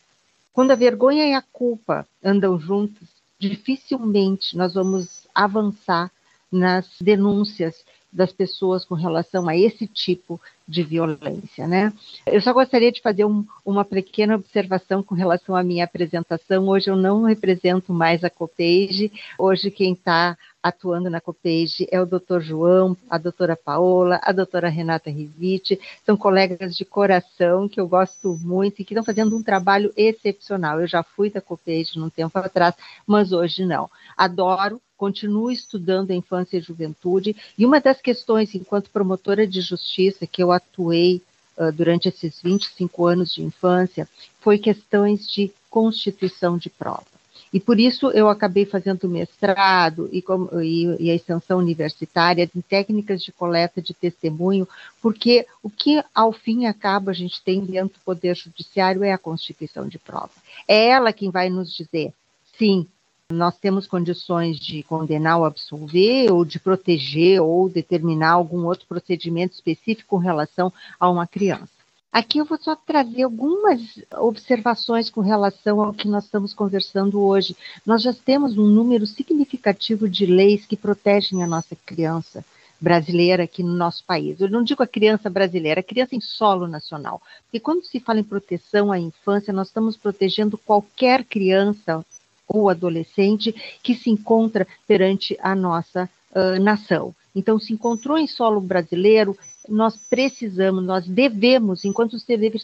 Quando a vergonha e a culpa andam juntos, dificilmente nós vamos avançar nas denúncias das pessoas com relação a esse tipo de violência, né? Eu só gostaria de fazer um, uma pequena observação com relação à minha apresentação. Hoje eu não represento mais a COPEIGE, hoje quem está atuando na COPEIGE é o doutor João, a doutora Paola, a doutora Renata Rivite, são colegas de coração que eu gosto muito e que estão fazendo um trabalho excepcional. Eu já fui da COPEIGE num tempo atrás, mas hoje não. Adoro continuo estudando a infância e juventude, e uma das questões, enquanto promotora de justiça, que eu atuei uh, durante esses 25 anos de infância, foi questões de constituição de prova. E por isso eu acabei fazendo mestrado e, e, e, a extensão universitária em técnicas de coleta de testemunho, porque o que ao fim e acaba a gente tem dentro do Poder Judiciário é a constituição de prova. É ela quem vai nos dizer, sim, nós temos condições de condenar ou absolver, ou de proteger, ou determinar algum outro procedimento específico com relação a uma criança. Aqui eu vou só trazer algumas observações com relação ao que nós estamos conversando hoje. Nós já temos um número significativo de leis que protegem a nossa criança brasileira aqui no nosso país. Eu não digo a criança brasileira, a criança em solo nacional. Porque quando se fala em proteção à infância, nós estamos protegendo qualquer criança ou adolescente que se encontra perante a nossa uh, nação. Então, se encontrou em solo brasileiro, nós precisamos, nós devemos, enquanto dever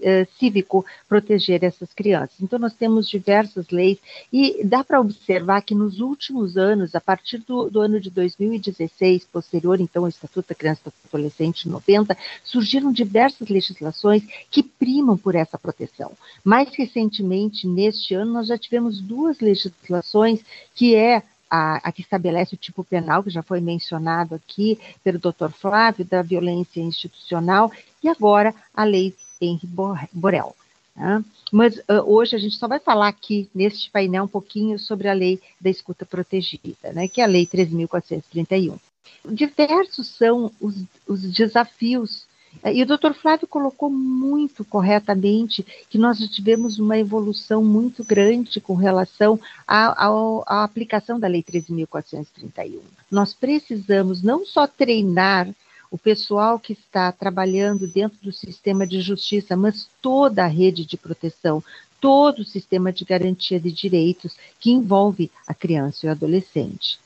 eh, cívico, proteger essas crianças. Então, nós temos diversas leis e dá para observar que nos últimos anos, a partir do, do, ano de 2016, posterior, então, ao Estatuto da Criança e do Adolescente 90, surgiram diversas legislações que primam por essa proteção. Mais recentemente, neste ano, nós já tivemos duas legislações que é a, a, que estabelece o tipo penal, que já foi mencionado aqui pelo doutor Flávio, da violência institucional, e agora a lei Henri Borel. Né? Mas uh, hoje a gente só vai falar aqui, neste painel, um pouquinho sobre a lei da escuta protegida, né, que é a lei 13.431. Diversos são os, os desafios e o doutor Flávio colocou muito corretamente que nós tivemos uma evolução muito grande com relação à aplicação da Lei 13.431. Nós precisamos não só treinar o pessoal que está trabalhando dentro do sistema de justiça, mas toda a rede de proteção, todo o sistema de garantia de direitos que envolve a criança e o adolescente.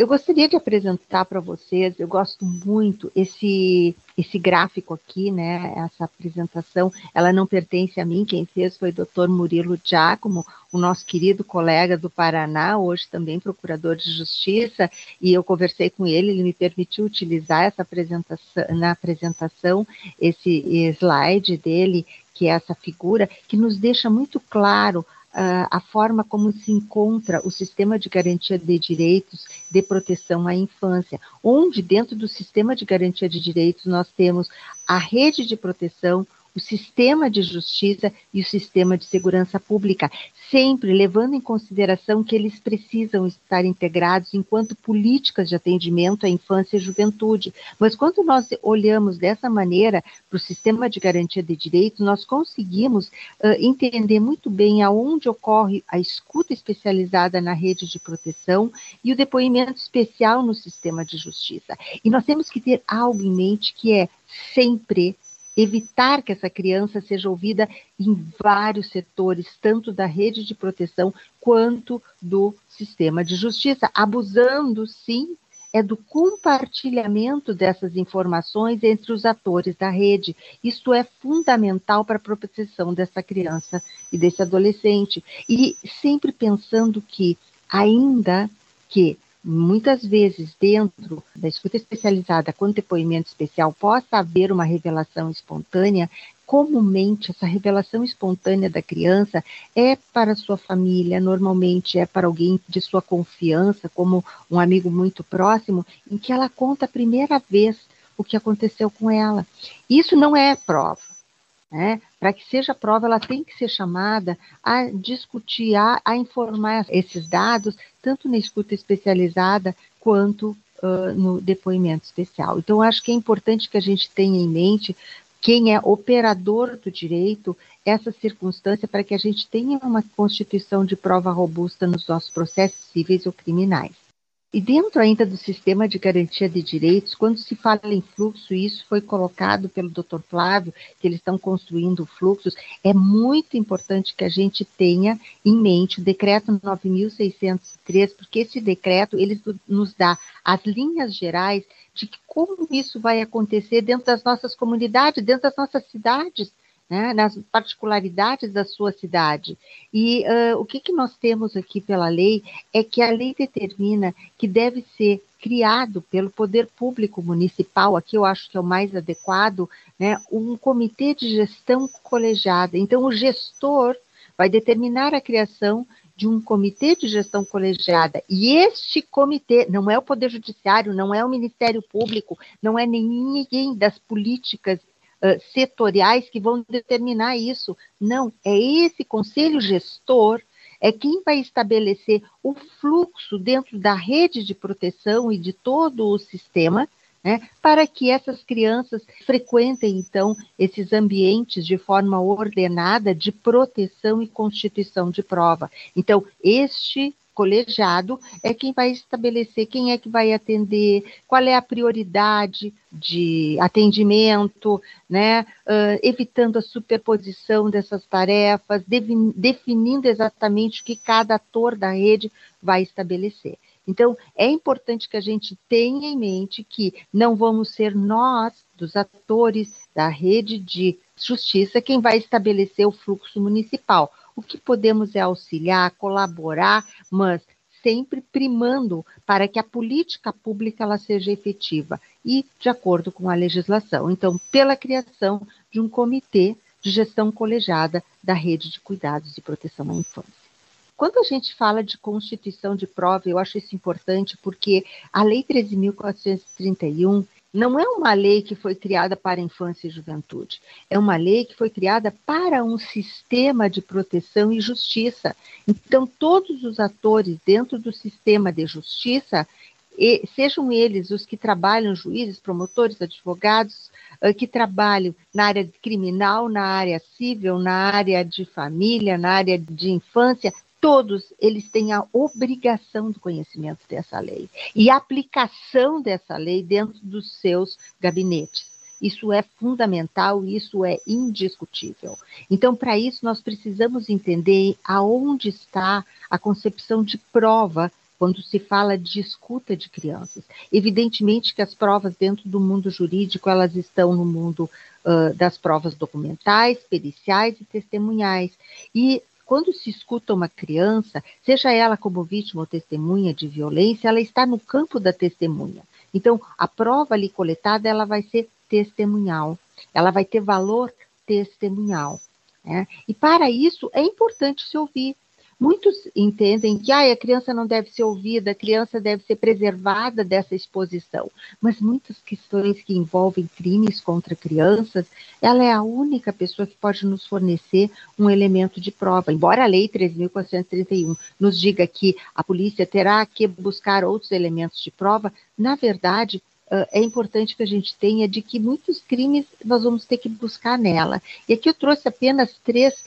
Eu gostaria de apresentar para vocês, eu gosto muito esse esse gráfico aqui, né, essa apresentação, ela não pertence a mim, quem fez foi o Dr. Murilo Giacomo, o nosso querido colega do Paraná, hoje também procurador de justiça, e eu conversei com ele, ele me permitiu utilizar essa apresentação, na apresentação esse slide dele, que é essa figura, que nos deixa muito claro a forma como se encontra o sistema de garantia de direitos de proteção à infância, onde dentro do sistema de garantia de direitos nós temos a rede de proteção, o sistema de justiça e o sistema de segurança pública, sempre levando em consideração que eles precisam estar integrados enquanto políticas de atendimento à infância e juventude. Mas quando nós olhamos dessa maneira para o sistema de garantia de direitos, nós conseguimos uh, entender muito bem aonde ocorre a escuta especializada na rede de proteção e o depoimento especial no sistema de justiça. E nós temos que ter algo em mente que é sempre evitar que essa criança seja ouvida em vários setores, tanto da rede de proteção quanto do sistema de justiça, abusando, sim, é do compartilhamento dessas informações entre os atores da rede. Isso é fundamental para a proteção dessa criança e desse adolescente. E sempre pensando que, ainda que muitas vezes dentro da escuta especializada com depoimento especial possa haver uma revelação espontânea, comumente essa revelação espontânea da criança é para sua família, normalmente é para alguém de sua confiança, como um amigo muito próximo, em que ela conta a primeira vez o que aconteceu com ela. Isso não é prova. Né? Para que seja prova, ela tem que ser chamada a discutir, a, a informar esses dados, tanto na escuta especializada quanto uh, no depoimento especial. Então, acho que é importante que a gente tenha em mente quem é operador do direito, essa circunstância para que a gente tenha uma constituição de prova robusta nos nossos processos cíveis ou criminais. E dentro ainda do sistema de garantia de direitos, quando se fala em fluxo, isso foi colocado pelo Dr. Flávio, que eles estão construindo fluxos, é muito importante que a gente tenha em mente o decreto 9603, porque esse decreto ele nos dá as linhas gerais de como isso vai acontecer dentro das nossas comunidades, dentro das nossas cidades né, nas particularidades da sua cidade. E uh, o que, que nós temos aqui pela lei é que a lei determina que deve ser criado pelo poder público municipal, aqui eu acho que é o mais adequado, né, um comitê de gestão colegiada. Então, o gestor vai determinar a criação de um comitê de gestão colegiada. E este comitê não é o Poder Judiciário, não é o Ministério Público, não é ninguém das políticas setoriais que vão determinar isso. Não, é esse conselho gestor é quem vai estabelecer o fluxo dentro da rede de proteção e de todo o sistema, né, para que essas crianças frequentem, então, esses ambientes de forma ordenada de proteção e constituição de prova. Então, este colegiado é quem vai estabelecer quem é que vai atender, qual é a prioridade de atendimento, né, uh, evitando a superposição dessas tarefas, definindo exatamente o que cada ator da rede vai estabelecer. Então, é importante que a gente tenha em mente que não vamos ser nós, dos atores da rede de justiça, quem vai estabelecer o fluxo municipal. O que podemos é auxiliar, colaborar, mas sempre primando para que a política pública ela seja efetiva e de acordo com a legislação. Então, pela criação de um comitê de gestão colegiada da rede de cuidados e proteção à infância. Quando a gente fala de constituição de prova, eu acho isso importante porque a Lei 13.431 não é uma lei que foi criada para infância e juventude, é uma lei que foi criada para um sistema de proteção e justiça. Então, todos os atores dentro do sistema de justiça, sejam eles os que trabalham, juízes, promotores, advogados, uh, que trabalham na área criminal, na área civil, na área de família, na área de infância, todos eles têm a obrigação do conhecimento dessa lei e aplicação dessa lei dentro dos seus gabinetes. Isso é fundamental, isso é indiscutível. Então, para isso, nós precisamos entender aonde está a concepção de prova quando se fala de escuta de crianças. Evidentemente que as provas dentro do mundo jurídico, elas estão no mundo uh, das provas documentais, periciais e testemunhais. E quando se escuta uma criança, seja ela como vítima ou testemunha de violência, ela está no campo da testemunha. Então, a prova ali coletada, ela vai ser testemunhal, ela vai ter valor testemunhal. Né? E para isso é importante se ouvir. Muitos entendem que ah, a criança não deve ser ouvida, a criança deve ser preservada dessa exposição. Mas muitas questões que envolvem crimes contra crianças, ela é a única pessoa que pode nos fornecer um elemento de prova. Embora a Lei 3.431 nos diga que a polícia terá que buscar outros elementos de prova, na verdade, é importante que a gente tenha de que muitos crimes nós vamos ter que buscar nela. E aqui eu trouxe apenas três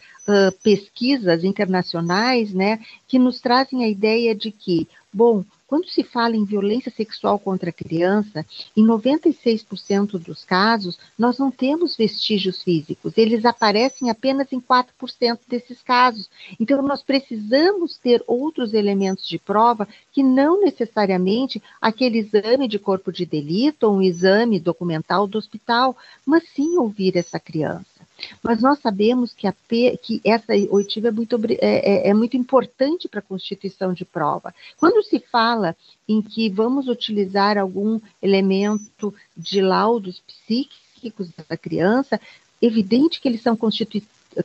pesquisas internacionais, né, que nos trazem a ideia de que, bom, quando se fala em violência sexual contra a criança, em 96% dos casos, nós não temos vestígios físicos, eles aparecem apenas em 4% desses casos. Então, nós precisamos ter outros elementos de prova que não necessariamente aquele exame de corpo de delito ou um exame documental do hospital, mas sim ouvir essa criança. Mas nós sabemos que, a, que essa oitiva é muito, é, é, é muito importante para a constituição de prova. Quando se fala em que vamos utilizar algum elemento de laudos psíquicos da criança, evidente que eles são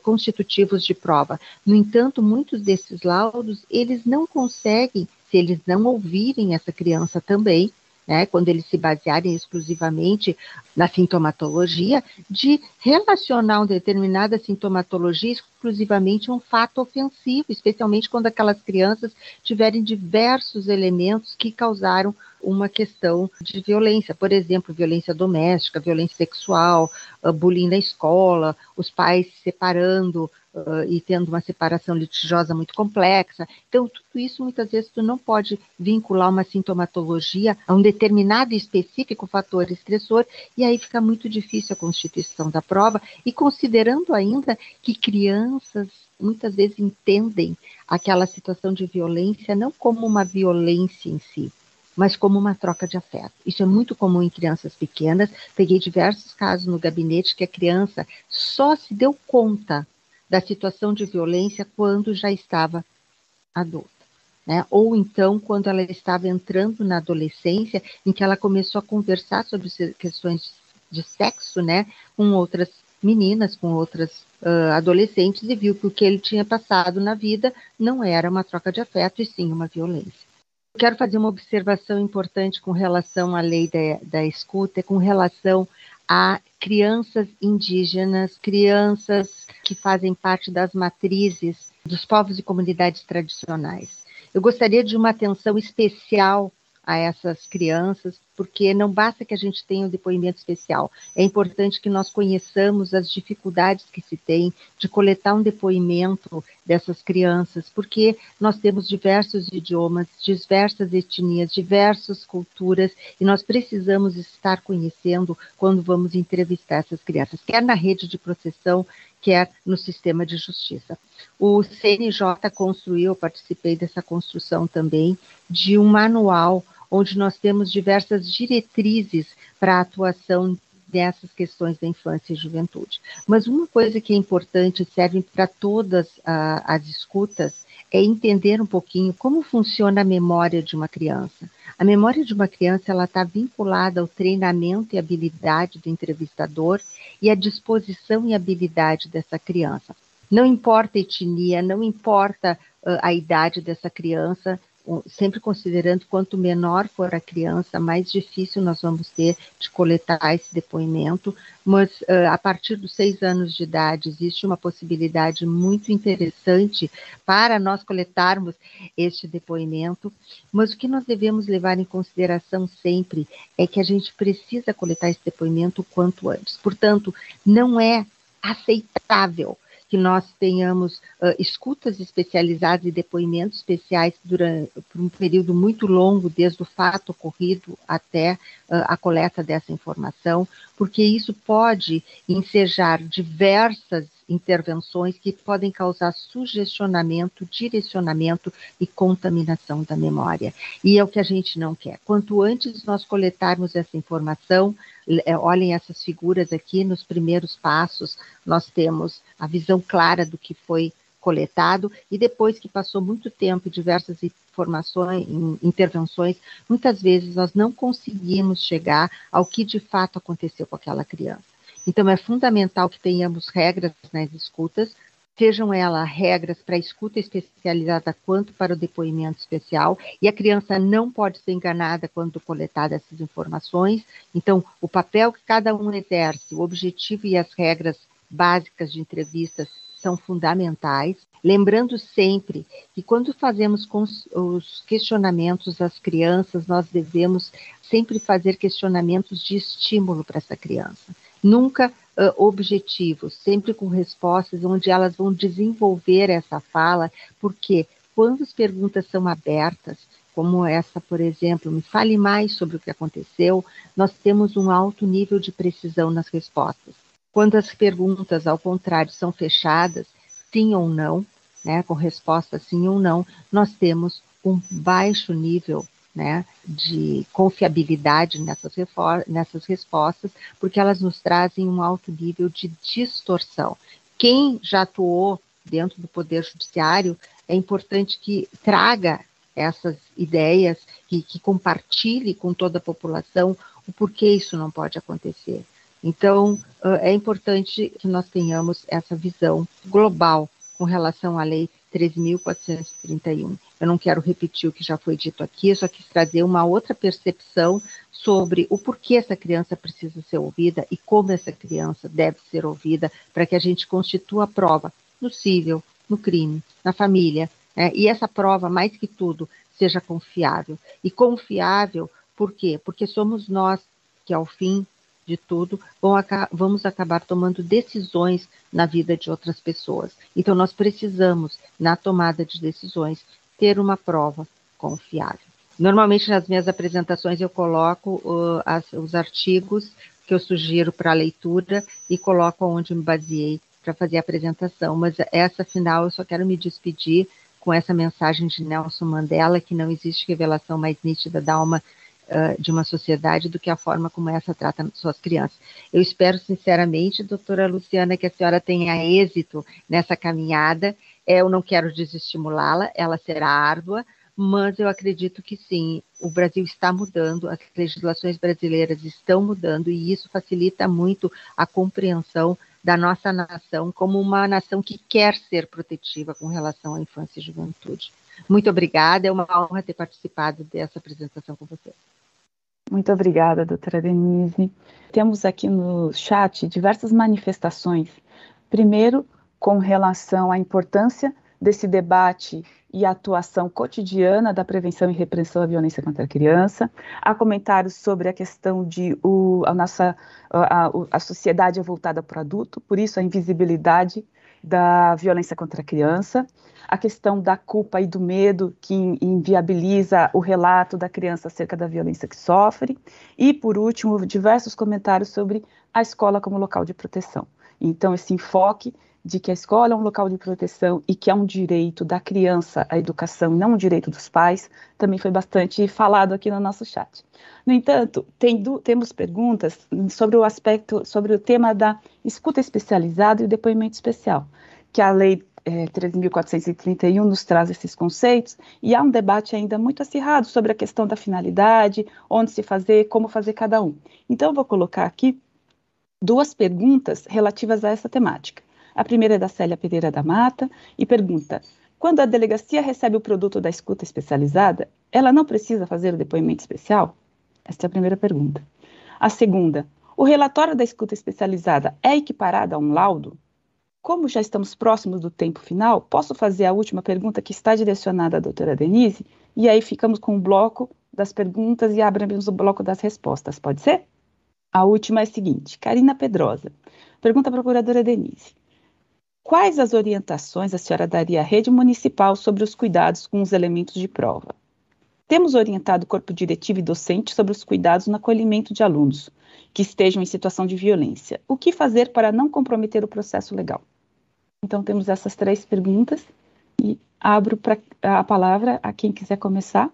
constitutivos de prova. No entanto, muitos desses laudos, eles não conseguem, se eles não ouvirem essa criança também, né, quando eles se basearem exclusivamente na sintomatologia, de relacionar uma determinada sintomatologia exclusivamente a um fato ofensivo, especialmente quando aquelas crianças tiverem diversos elementos que causaram uma questão de violência, por exemplo, violência doméstica, violência sexual, uh, bullying na escola, os pais se separando, uh, e tendo uma separação litigiosa muito complexa. Então, tudo isso muitas vezes tu não pode vincular uma sintomatologia a um determinado e específico fator estressor, e aí fica muito difícil a constituição da prova, e considerando ainda que crianças muitas vezes entendem aquela situação de violência não como uma violência em si, mas como uma troca de afeto. Isso é muito comum em crianças pequenas. Peguei diversos casos no gabinete que a criança só se deu conta da situação de violência quando já estava adulta. Né? Ou então, quando ela estava entrando na adolescência, em que ela começou a conversar sobre questões de sexo né, com outras meninas, com outras uh, adolescentes, e viu que o que ele tinha passado na vida não era uma troca de afeto, e sim uma violência. Quero fazer uma observação importante com relação à lei da, da escuta, com relação a crianças indígenas, crianças que fazem parte das matrizes dos povos e comunidades tradicionais. Eu gostaria de uma atenção especial a essas crianças, porque não basta que a gente tenha um depoimento especial, é importante que nós conheçamos as dificuldades que se tem de coletar um depoimento dessas crianças, porque nós temos diversos idiomas, diversas etnias, diversas culturas, e nós precisamos estar conhecendo quando vamos entrevistar essas crianças, quer na rede de processão, quer no sistema de justiça. O CNJ construiu, eu participei dessa construção também, de um manual onde nós temos diversas diretrizes para a atuação dessas questões da infância e juventude. Mas uma coisa que é importante, serve para todas uh, as escutas, é entender um pouquinho como funciona a memória de uma criança. A memória de uma criança ela está vinculada ao treinamento e habilidade do entrevistador e à disposição e habilidade dessa criança. Não importa a etnia, não importa uh, a idade dessa criança, sempre considerando quanto menor for a criança, mais difícil nós vamos ter de coletar esse depoimento, mas a partir dos seis anos de idade existe uma possibilidade muito interessante para nós coletarmos este depoimento, mas o que nós devemos levar em consideração sempre é que a gente precisa coletar esse depoimento o quanto antes. Portanto, não é aceitável que nós tenhamos uh, escutas especializadas e depoimentos especiais durante por um período muito longo, desde o fato ocorrido até uh, a coleta dessa informação, porque isso pode ensejar diversas intervenções que podem causar sugestionamento, direcionamento e contaminação da memória. E é o que a gente não quer. Quanto antes nós coletarmos essa informação, é, olhem essas figuras aqui, nos primeiros passos, nós temos a visão clara do que foi coletado e depois que passou muito tempo e diversas informações, intervenções, muitas vezes nós não conseguimos chegar ao que de fato aconteceu com aquela criança. Então é fundamental que tenhamos regras nas escutas, sejam elas regras para escuta especializada quanto para o depoimento especial, e a criança não pode ser enganada quando coletada essas informações. Então, o papel que cada um exerce, o objetivo e as regras básicas de entrevistas são fundamentais. Lembrando sempre que quando fazemos os questionamentos às crianças, nós devemos sempre fazer questionamentos de estímulo para essa criança. Nunca uh, objetivos, sempre com respostas onde elas vão desenvolver essa fala, porque quando as perguntas são abertas, como essa, por exemplo, me fale mais sobre o que aconteceu, nós temos um alto nível de precisão nas respostas. Quando as perguntas, ao contrário, são fechadas, sim ou não, né, com resposta sim ou não, nós temos um baixo nível né, de confiabilidade nessas, nessas respostas, porque elas nos trazem um alto nível de distorção. Quem já atuou dentro do Poder Judiciário, é importante que traga essas ideias, que, que compartilhe com toda a população o porquê isso não pode acontecer. Então, é importante que nós tenhamos essa visão global com relação à Lei 13.431. Eu não quero repetir o que já foi dito aqui, só quis trazer uma outra percepção sobre o porquê essa criança precisa ser ouvida e como essa criança deve ser ouvida para que a gente constitua a prova no cível, no crime, na família. Né? E essa prova, mais que tudo, seja confiável. E confiável, por quê? Porque somos nós que, ao fim de tudo, vamos acabar tomando decisões na vida de outras pessoas. Então, nós precisamos, na tomada de decisões, ter uma prova confiável. Normalmente, nas minhas apresentações, eu coloco uh, as, os artigos que eu sugiro para leitura e coloco onde me baseei para fazer a apresentação. Mas essa final, eu só quero me despedir com essa mensagem de Nelson Mandela, que não existe revelação mais nítida da alma uh, de uma sociedade do que a forma como essa trata suas crianças. Eu espero sinceramente, doutora Luciana, que a senhora tenha êxito nessa caminhada. É, eu não quero desestimulá-la, ela será árdua, mas eu acredito que sim, o Brasil está mudando, as legislações brasileiras estão mudando e isso facilita muito a compreensão da nossa nação como uma nação que quer ser protetiva com relação à infância e juventude. Muito obrigada, é uma honra ter participado dessa apresentação com você. Muito obrigada, doutora Denise. Temos aqui no chat diversas manifestações. Primeiro, com relação à importância desse debate e atuação cotidiana da prevenção e repressão à violência contra a criança. Há comentários sobre a questão de o, a nossa a, a sociedade é voltada para o adulto, por isso a invisibilidade da violência contra a criança, a questão da culpa e do medo que inviabiliza o relato da criança acerca da violência que sofre, e por último, diversos comentários sobre a escola como local de proteção. Então, esse enfoque de que a escola é um local de proteção e que é um direito da criança à educação, não um direito dos pais, também foi bastante falado aqui no nosso chat. No entanto, tem, temos perguntas sobre o aspecto, sobre o tema da escuta especializada e o depoimento especial, que a lei é, 13.431 nos traz esses conceitos, e há um debate ainda muito acirrado sobre a questão da finalidade, onde se fazer, como fazer cada um. Então, eu vou colocar aqui duas perguntas relativas a essa temática. A primeira é da Célia Pereira da Mata e pergunta: quando a delegacia recebe o produto da escuta especializada, ela não precisa fazer o depoimento especial? Esta é a primeira pergunta. A segunda: o relatório da escuta especializada é equiparado a um laudo? Como já estamos próximos do tempo final, posso fazer a última pergunta que está direcionada à doutora Denise? E aí ficamos com o bloco das perguntas e abrimos o bloco das respostas, pode ser? A última é a seguinte: Karina Pedrosa. Pergunta à procuradora Denise. Quais as orientações a senhora daria à rede municipal sobre os cuidados com os elementos de prova? Temos orientado o corpo diretivo e docente sobre os cuidados no acolhimento de alunos que estejam em situação de violência. O que fazer para não comprometer o processo legal? Então, temos essas três perguntas e abro pra, a palavra a quem quiser começar.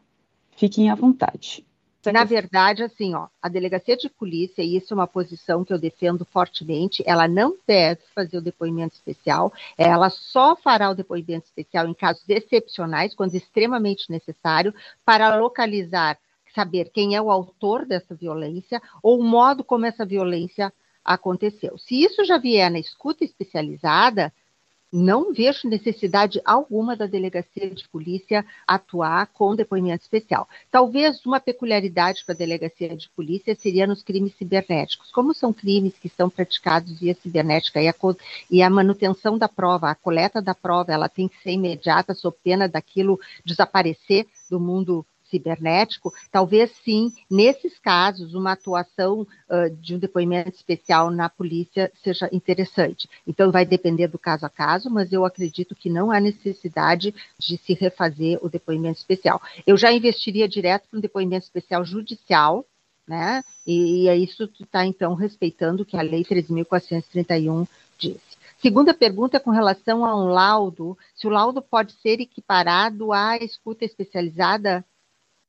Fiquem à vontade. Na verdade, assim, ó, a delegacia de polícia, e isso é uma posição que eu defendo fortemente, ela não deve fazer o depoimento especial, ela só fará o depoimento especial em casos excepcionais, quando extremamente necessário, para localizar, saber quem é o autor dessa violência ou o modo como essa violência aconteceu. Se isso já vier na escuta especializada, não vejo necessidade alguma da delegacia de polícia atuar com depoimento especial. Talvez uma peculiaridade para a delegacia de polícia seria nos crimes cibernéticos. Como são crimes que são praticados via cibernética e a, e a manutenção da prova, a coleta da prova, ela tem que ser imediata, sob pena daquilo desaparecer do mundo cibernético, talvez sim, nesses casos, uma atuação uh, de um depoimento especial na polícia seja interessante. Então, vai depender do caso a caso, mas eu acredito que não há necessidade de se refazer o depoimento especial. Eu já investiria direto para um depoimento especial judicial, né? E, é isso que está, então, respeitando o que a Lei 3.431 diz. Segunda pergunta é com relação a um laudo, se o laudo pode ser equiparado à escuta especializada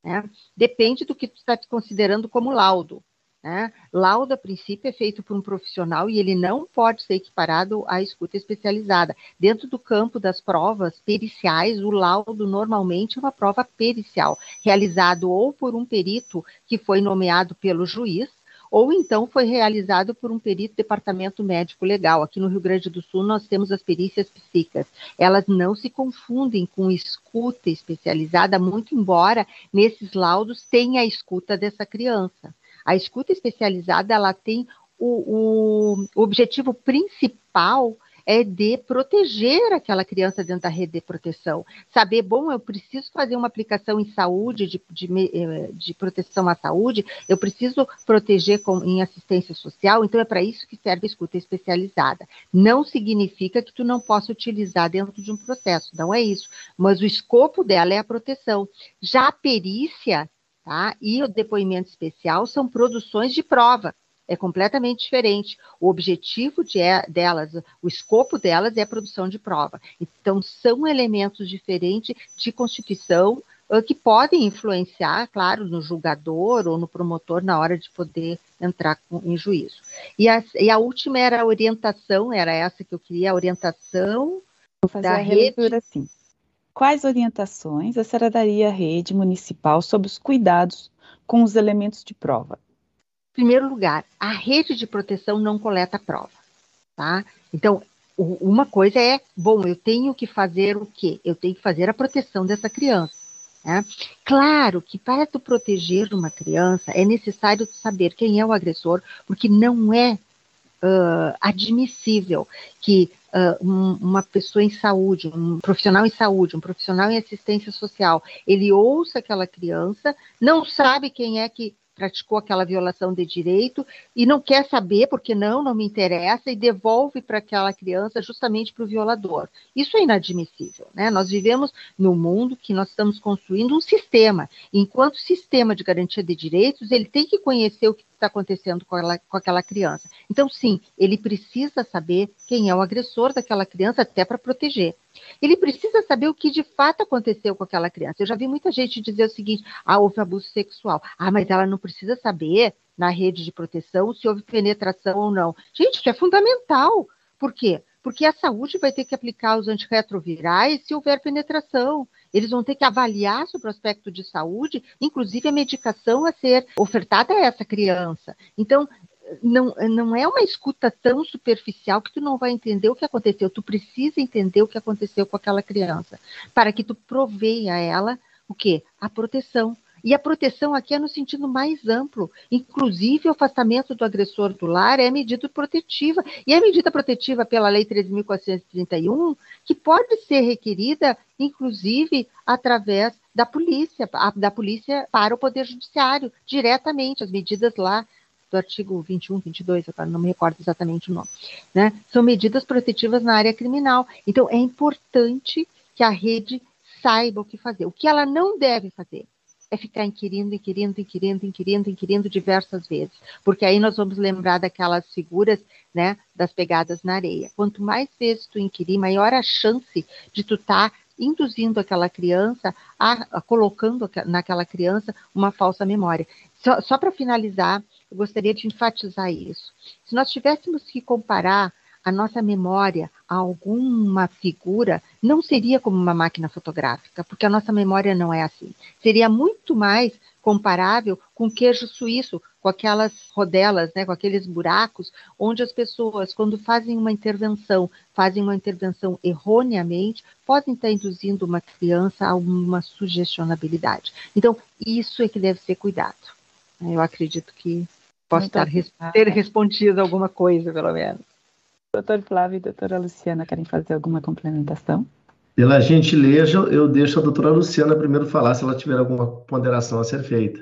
né? Depende do que tu está considerando como laudo. Né? Laudo, a princípio, é feito por um profissional e ele não pode ser equiparado à escuta especializada. Dentro do campo das provas periciais, o laudo normalmente é uma prova pericial, realizado ou por um perito que foi nomeado pelo juiz, ou então foi realizado por um perito departamento médico legal. Aqui no Rio Grande do Sul nós temos as perícias psíquicas. Elas não se confundem com escuta especializada, muito embora nesses laudos tenha a escuta dessa criança. A escuta especializada ela tem o, o objetivo principal é de proteger aquela criança dentro da rede de proteção. Saber, bom, eu preciso fazer uma aplicação em saúde, de, de, eh, de proteção à saúde, eu preciso proteger com, em assistência social, então é para isso que serve a escuta especializada. Não significa que tu não possa utilizar dentro de um processo, não é isso, mas o escopo dela é a proteção. Já a perícia tá, e o depoimento especial são produções de prova é completamente diferente. O objetivo de, delas, o escopo delas é a produção de prova. Então, são elementos diferentes de constituição uh, que podem influenciar, claro, no julgador ou no promotor na hora de poder entrar com, em juízo. E a, e a, última era a orientação, era essa que eu queria, a orientação Vou fazer da a rede. assim. Quais orientações a senhora daria à rede municipal sobre os cuidados com os elementos de prova? Primeiro lugar, a rede de proteção não coleta prova, tá? Então, uma coisa é, bom, eu tenho que fazer o quê? Eu tenho que fazer a proteção dessa criança. Né? Claro que para tu proteger uma criança é necessário saber quem é o agressor, porque não é uh, admissível que uh, um, uma pessoa em saúde, um profissional em saúde, um profissional em assistência social, ele ouça aquela criança, não sabe quem é que praticou aquela violação de direito e não quer saber, porque não, não me interessa, e devolve para aquela criança justamente para o violador. Isso é inadmissível. Né? Nós vivemos no mundo que nós estamos construindo um sistema. Enquanto sistema de garantia de direitos, ele tem que conhecer o que está acontecendo com, ela, com aquela criança. Então, sim, ele precisa saber quem é o agressor daquela criança, até para proteger. Ele precisa saber o que de fato aconteceu com aquela criança. Eu já vi muita gente dizer o seguinte: ah, houve abuso sexual. Ah, mas ela não precisa saber na rede de proteção se houve penetração ou não. Gente, isso é fundamental. Por quê? Porque a saúde vai ter que aplicar os antirretrovirais se houver penetração. Eles vão ter que avaliar sobre o aspecto de saúde, inclusive a medicação a ser ofertada a essa criança. Então, não, não é uma escuta tão superficial que tu não vai entender o que aconteceu. Tu precisa entender o que aconteceu com aquela criança, para que tu proveia a ela o quê? A proteção. E a proteção aqui é no sentido mais amplo. Inclusive, o afastamento do agressor do lar é medida protetiva. E é medida protetiva pela Lei 13.431, que pode ser requerida, inclusive, através da polícia, da polícia para o Poder Judiciário, diretamente. As medidas lá do artigo 21, 22, agora não me recordo exatamente o nome, né? São medidas protetivas na área criminal. Então, é importante que a rede saiba o que fazer. O que ela não deve fazer é ficar inquirindo, inquirindo, inquirindo, inquirindo, inquirindo diversas vezes, porque aí nós vamos lembrar daquelas figuras, né, das pegadas na areia. Quanto mais vezes tu inquirir, maior a chance de tu estar tá induzindo aquela criança a, a, colocando naquela criança uma falsa memória. Só, só para finalizar, eu gostaria de enfatizar isso. Se nós tivéssemos que comparar a nossa memória a alguma figura, não seria como uma máquina fotográfica, porque a nossa memória não é assim. Seria muito mais comparável com queijo suíço, com aquelas rodelas, né, com aqueles buracos, onde as pessoas, quando fazem uma intervenção, fazem uma intervenção erroneamente, podem estar induzindo uma criança a uma sugestionabilidade. Então, isso é que deve ser cuidado. Eu acredito que posso estar, ter respondido alguma coisa, pelo menos. Doutor Flávio e doutora Luciana querem fazer alguma complementação? Pela gentileza, eu deixo a doutora Luciana primeiro falar se ela tiver alguma ponderação a ser feita.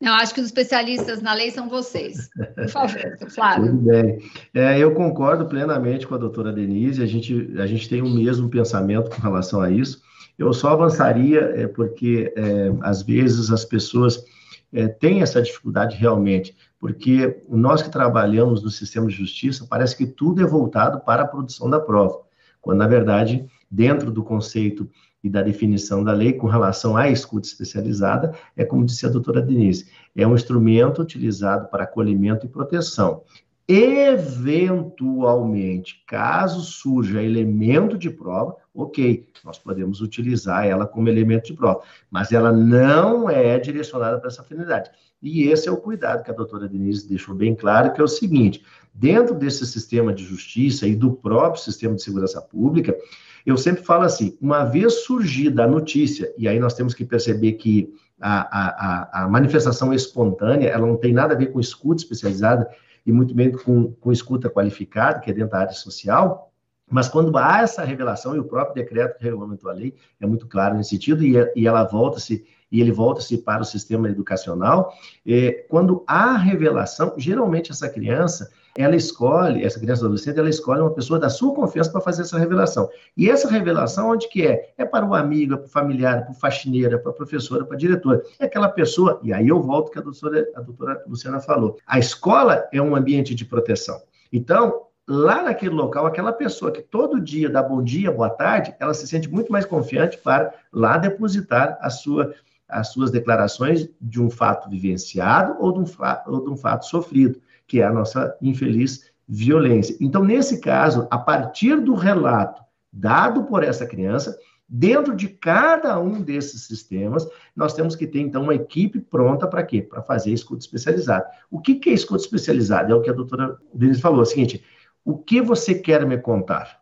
Eu acho que os especialistas na lei são vocês. Por favor, Flávio. Tudo bem. É, eu concordo plenamente com a doutora Denise, a gente, a gente tem o mesmo pensamento com relação a isso. Eu só avançaria, é, porque é, às vezes as pessoas é, têm essa dificuldade realmente porque nós que trabalhamos no sistema de justiça, parece que tudo é voltado para a produção da prova, quando, na verdade, dentro do conceito e da definição da lei com relação à escuta especializada, é como disse a doutora Denise, é um instrumento utilizado para acolhimento e proteção. Eventualmente, caso surja elemento de prova, ok, nós podemos utilizar ela como elemento de prova, mas ela não é direcionada para essa finalidade. E esse é o cuidado que a doutora Denise deixou bem claro, que é o seguinte: dentro desse sistema de justiça e do próprio sistema de segurança pública, eu sempre falo assim: uma vez surgida a notícia, e aí nós temos que perceber que a, a, a manifestação espontânea, ela não tem nada a ver com escuta especializada e muito menos com, com escuta qualificada, que é dentro da área social, mas quando há essa revelação, e o próprio decreto que regulamentou a lei é muito claro nesse sentido, e, e ela volta-se e ele volta-se para o sistema educacional. É, quando há revelação, geralmente essa criança, ela escolhe, essa criança adolescente, ela escolhe uma pessoa da sua confiança para fazer essa revelação. E essa revelação, onde que é? É para o amigo, é para o familiar, é para o faxineiro, é para a professora, para a diretora. É aquela pessoa, e aí eu volto que a doutora, a doutora Luciana falou. A escola é um ambiente de proteção. Então, lá naquele local, aquela pessoa que todo dia dá bom dia, boa tarde, ela se sente muito mais confiante para lá depositar a sua as suas declarações de um fato vivenciado ou de um, fato, ou de um fato sofrido, que é a nossa infeliz violência. Então, nesse caso, a partir do relato dado por essa criança, dentro de cada um desses sistemas, nós temos que ter, então, uma equipe pronta para quê? Para fazer escuta especializada. O que, que é escuta especializada? É o que a doutora Denise falou, é o seguinte, o que você quer me contar?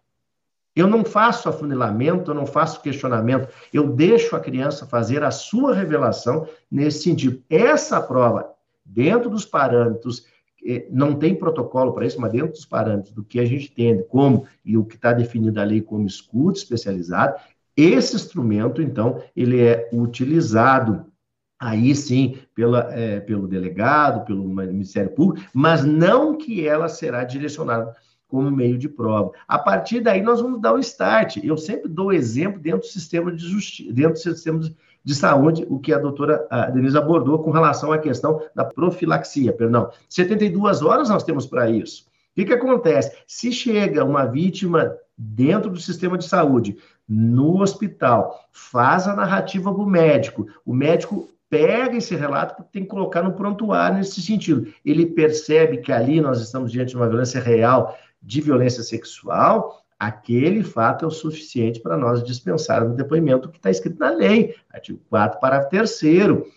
Eu não faço afunilamento, eu não faço questionamento, eu deixo a criança fazer a sua revelação nesse sentido. Essa prova, dentro dos parâmetros, eh, não tem protocolo para isso, mas dentro dos parâmetros do que a gente entende como e o que está definido da lei como escudo especializado, esse instrumento, então, ele é utilizado aí sim pela, é, pelo delegado, pelo Ministério Público, mas não que ela será direcionada como meio de prova. A partir daí, nós vamos dar o start. Eu sempre dou exemplo dentro do sistema de justiça, dentro do sistema de saúde, o que a doutora Denise abordou com relação à questão da profilaxia, perdão. 72 horas nós temos para isso. O que, que acontece? Se chega uma vítima dentro do sistema de saúde, no hospital, faz a narrativa para o médico, o médico pega esse relato porque tem que colocar no prontuário nesse sentido. Ele percebe que ali nós estamos diante de uma violência real, de violência sexual, aquele fato é o suficiente para nós dispensarmos o depoimento que está escrito na lei, artigo 4, parágrafo 3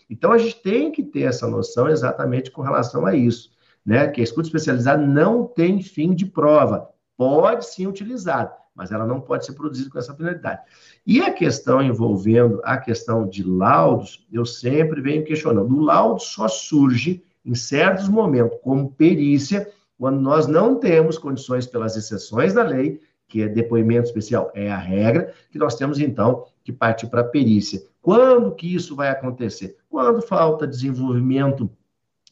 Então, a gente tem que ter essa noção exatamente com relação a isso, né? Que a escuta especializada não tem fim de prova, pode sim utilizar, mas ela não pode ser produzida com essa finalidade. E a questão envolvendo a questão de laudos, eu sempre venho questionando. O laudo só surge em certos momentos como perícia quando nós não temos condições pelas exceções da lei, que é depoimento especial é a regra, que nós temos então que partir para a perícia. Quando que isso vai acontecer? Quando falta desenvolvimento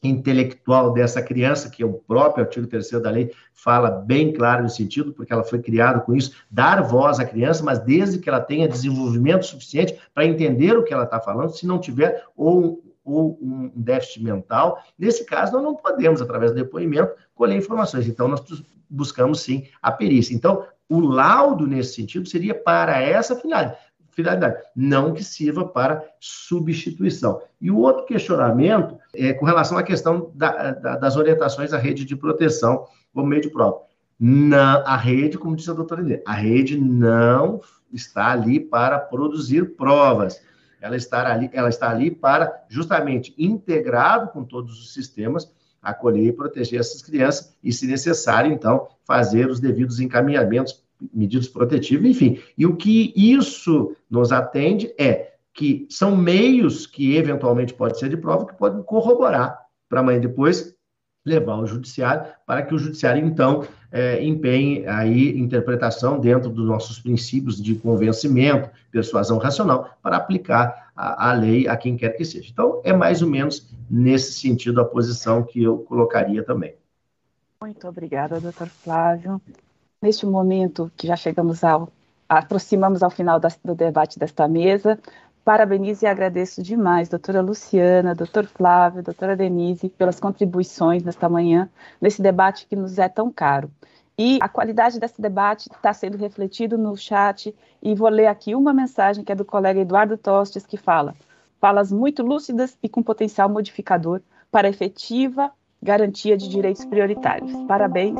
intelectual dessa criança, que é o próprio artigo 3 da lei fala bem claro no sentido, porque ela foi criada com isso, dar voz à criança, mas desde que ela tenha desenvolvimento suficiente para entender o que ela está falando, se não tiver ou ou um déficit mental. Nesse caso, nós não podemos, através do depoimento, colher informações. Então, nós buscamos sim a perícia. Então, o laudo, nesse sentido, seria para essa finalidade. não que sirva para substituição. E o outro questionamento é com relação à questão da, da, das orientações à rede de proteção como meio de prova. Na, a rede, como disse a doutora Inês, a rede não está ali para produzir provas. Ela está ali, ela está ali para justamente integrado com todos os sistemas acolher e proteger essas crianças e, se necessário, então, fazer os devidos encaminhamentos, medidas protetivas, enfim. E o que isso nos atende é que são meios que eventualmente pode ser de prova que podem corroborar para amanhã depois levar ao judiciário para que o judiciário então é, empenhe aí interpretação dentro dos nossos princípios de convencimento, persuasão racional para aplicar a, a, lei a quem quer que seja. Então é mais ou menos nesse sentido a posição que eu colocaria também. Muito obrigada, doutor Flávio. Neste momento que já chegamos ao aproximamos ao final do debate desta mesa, Parabenizo e agradeço demais, doutora Luciana, doutor Flávio, doutora Denise, pelas contribuições nesta manhã, nesse debate que nos é tão caro. E a qualidade desse debate está sendo refletido no chat, e vou ler aqui uma mensagem que é do colega Eduardo Tostes, que fala: falas muito lúcidas e com potencial modificador para efetiva garantia de direitos prioritários. Parabéns.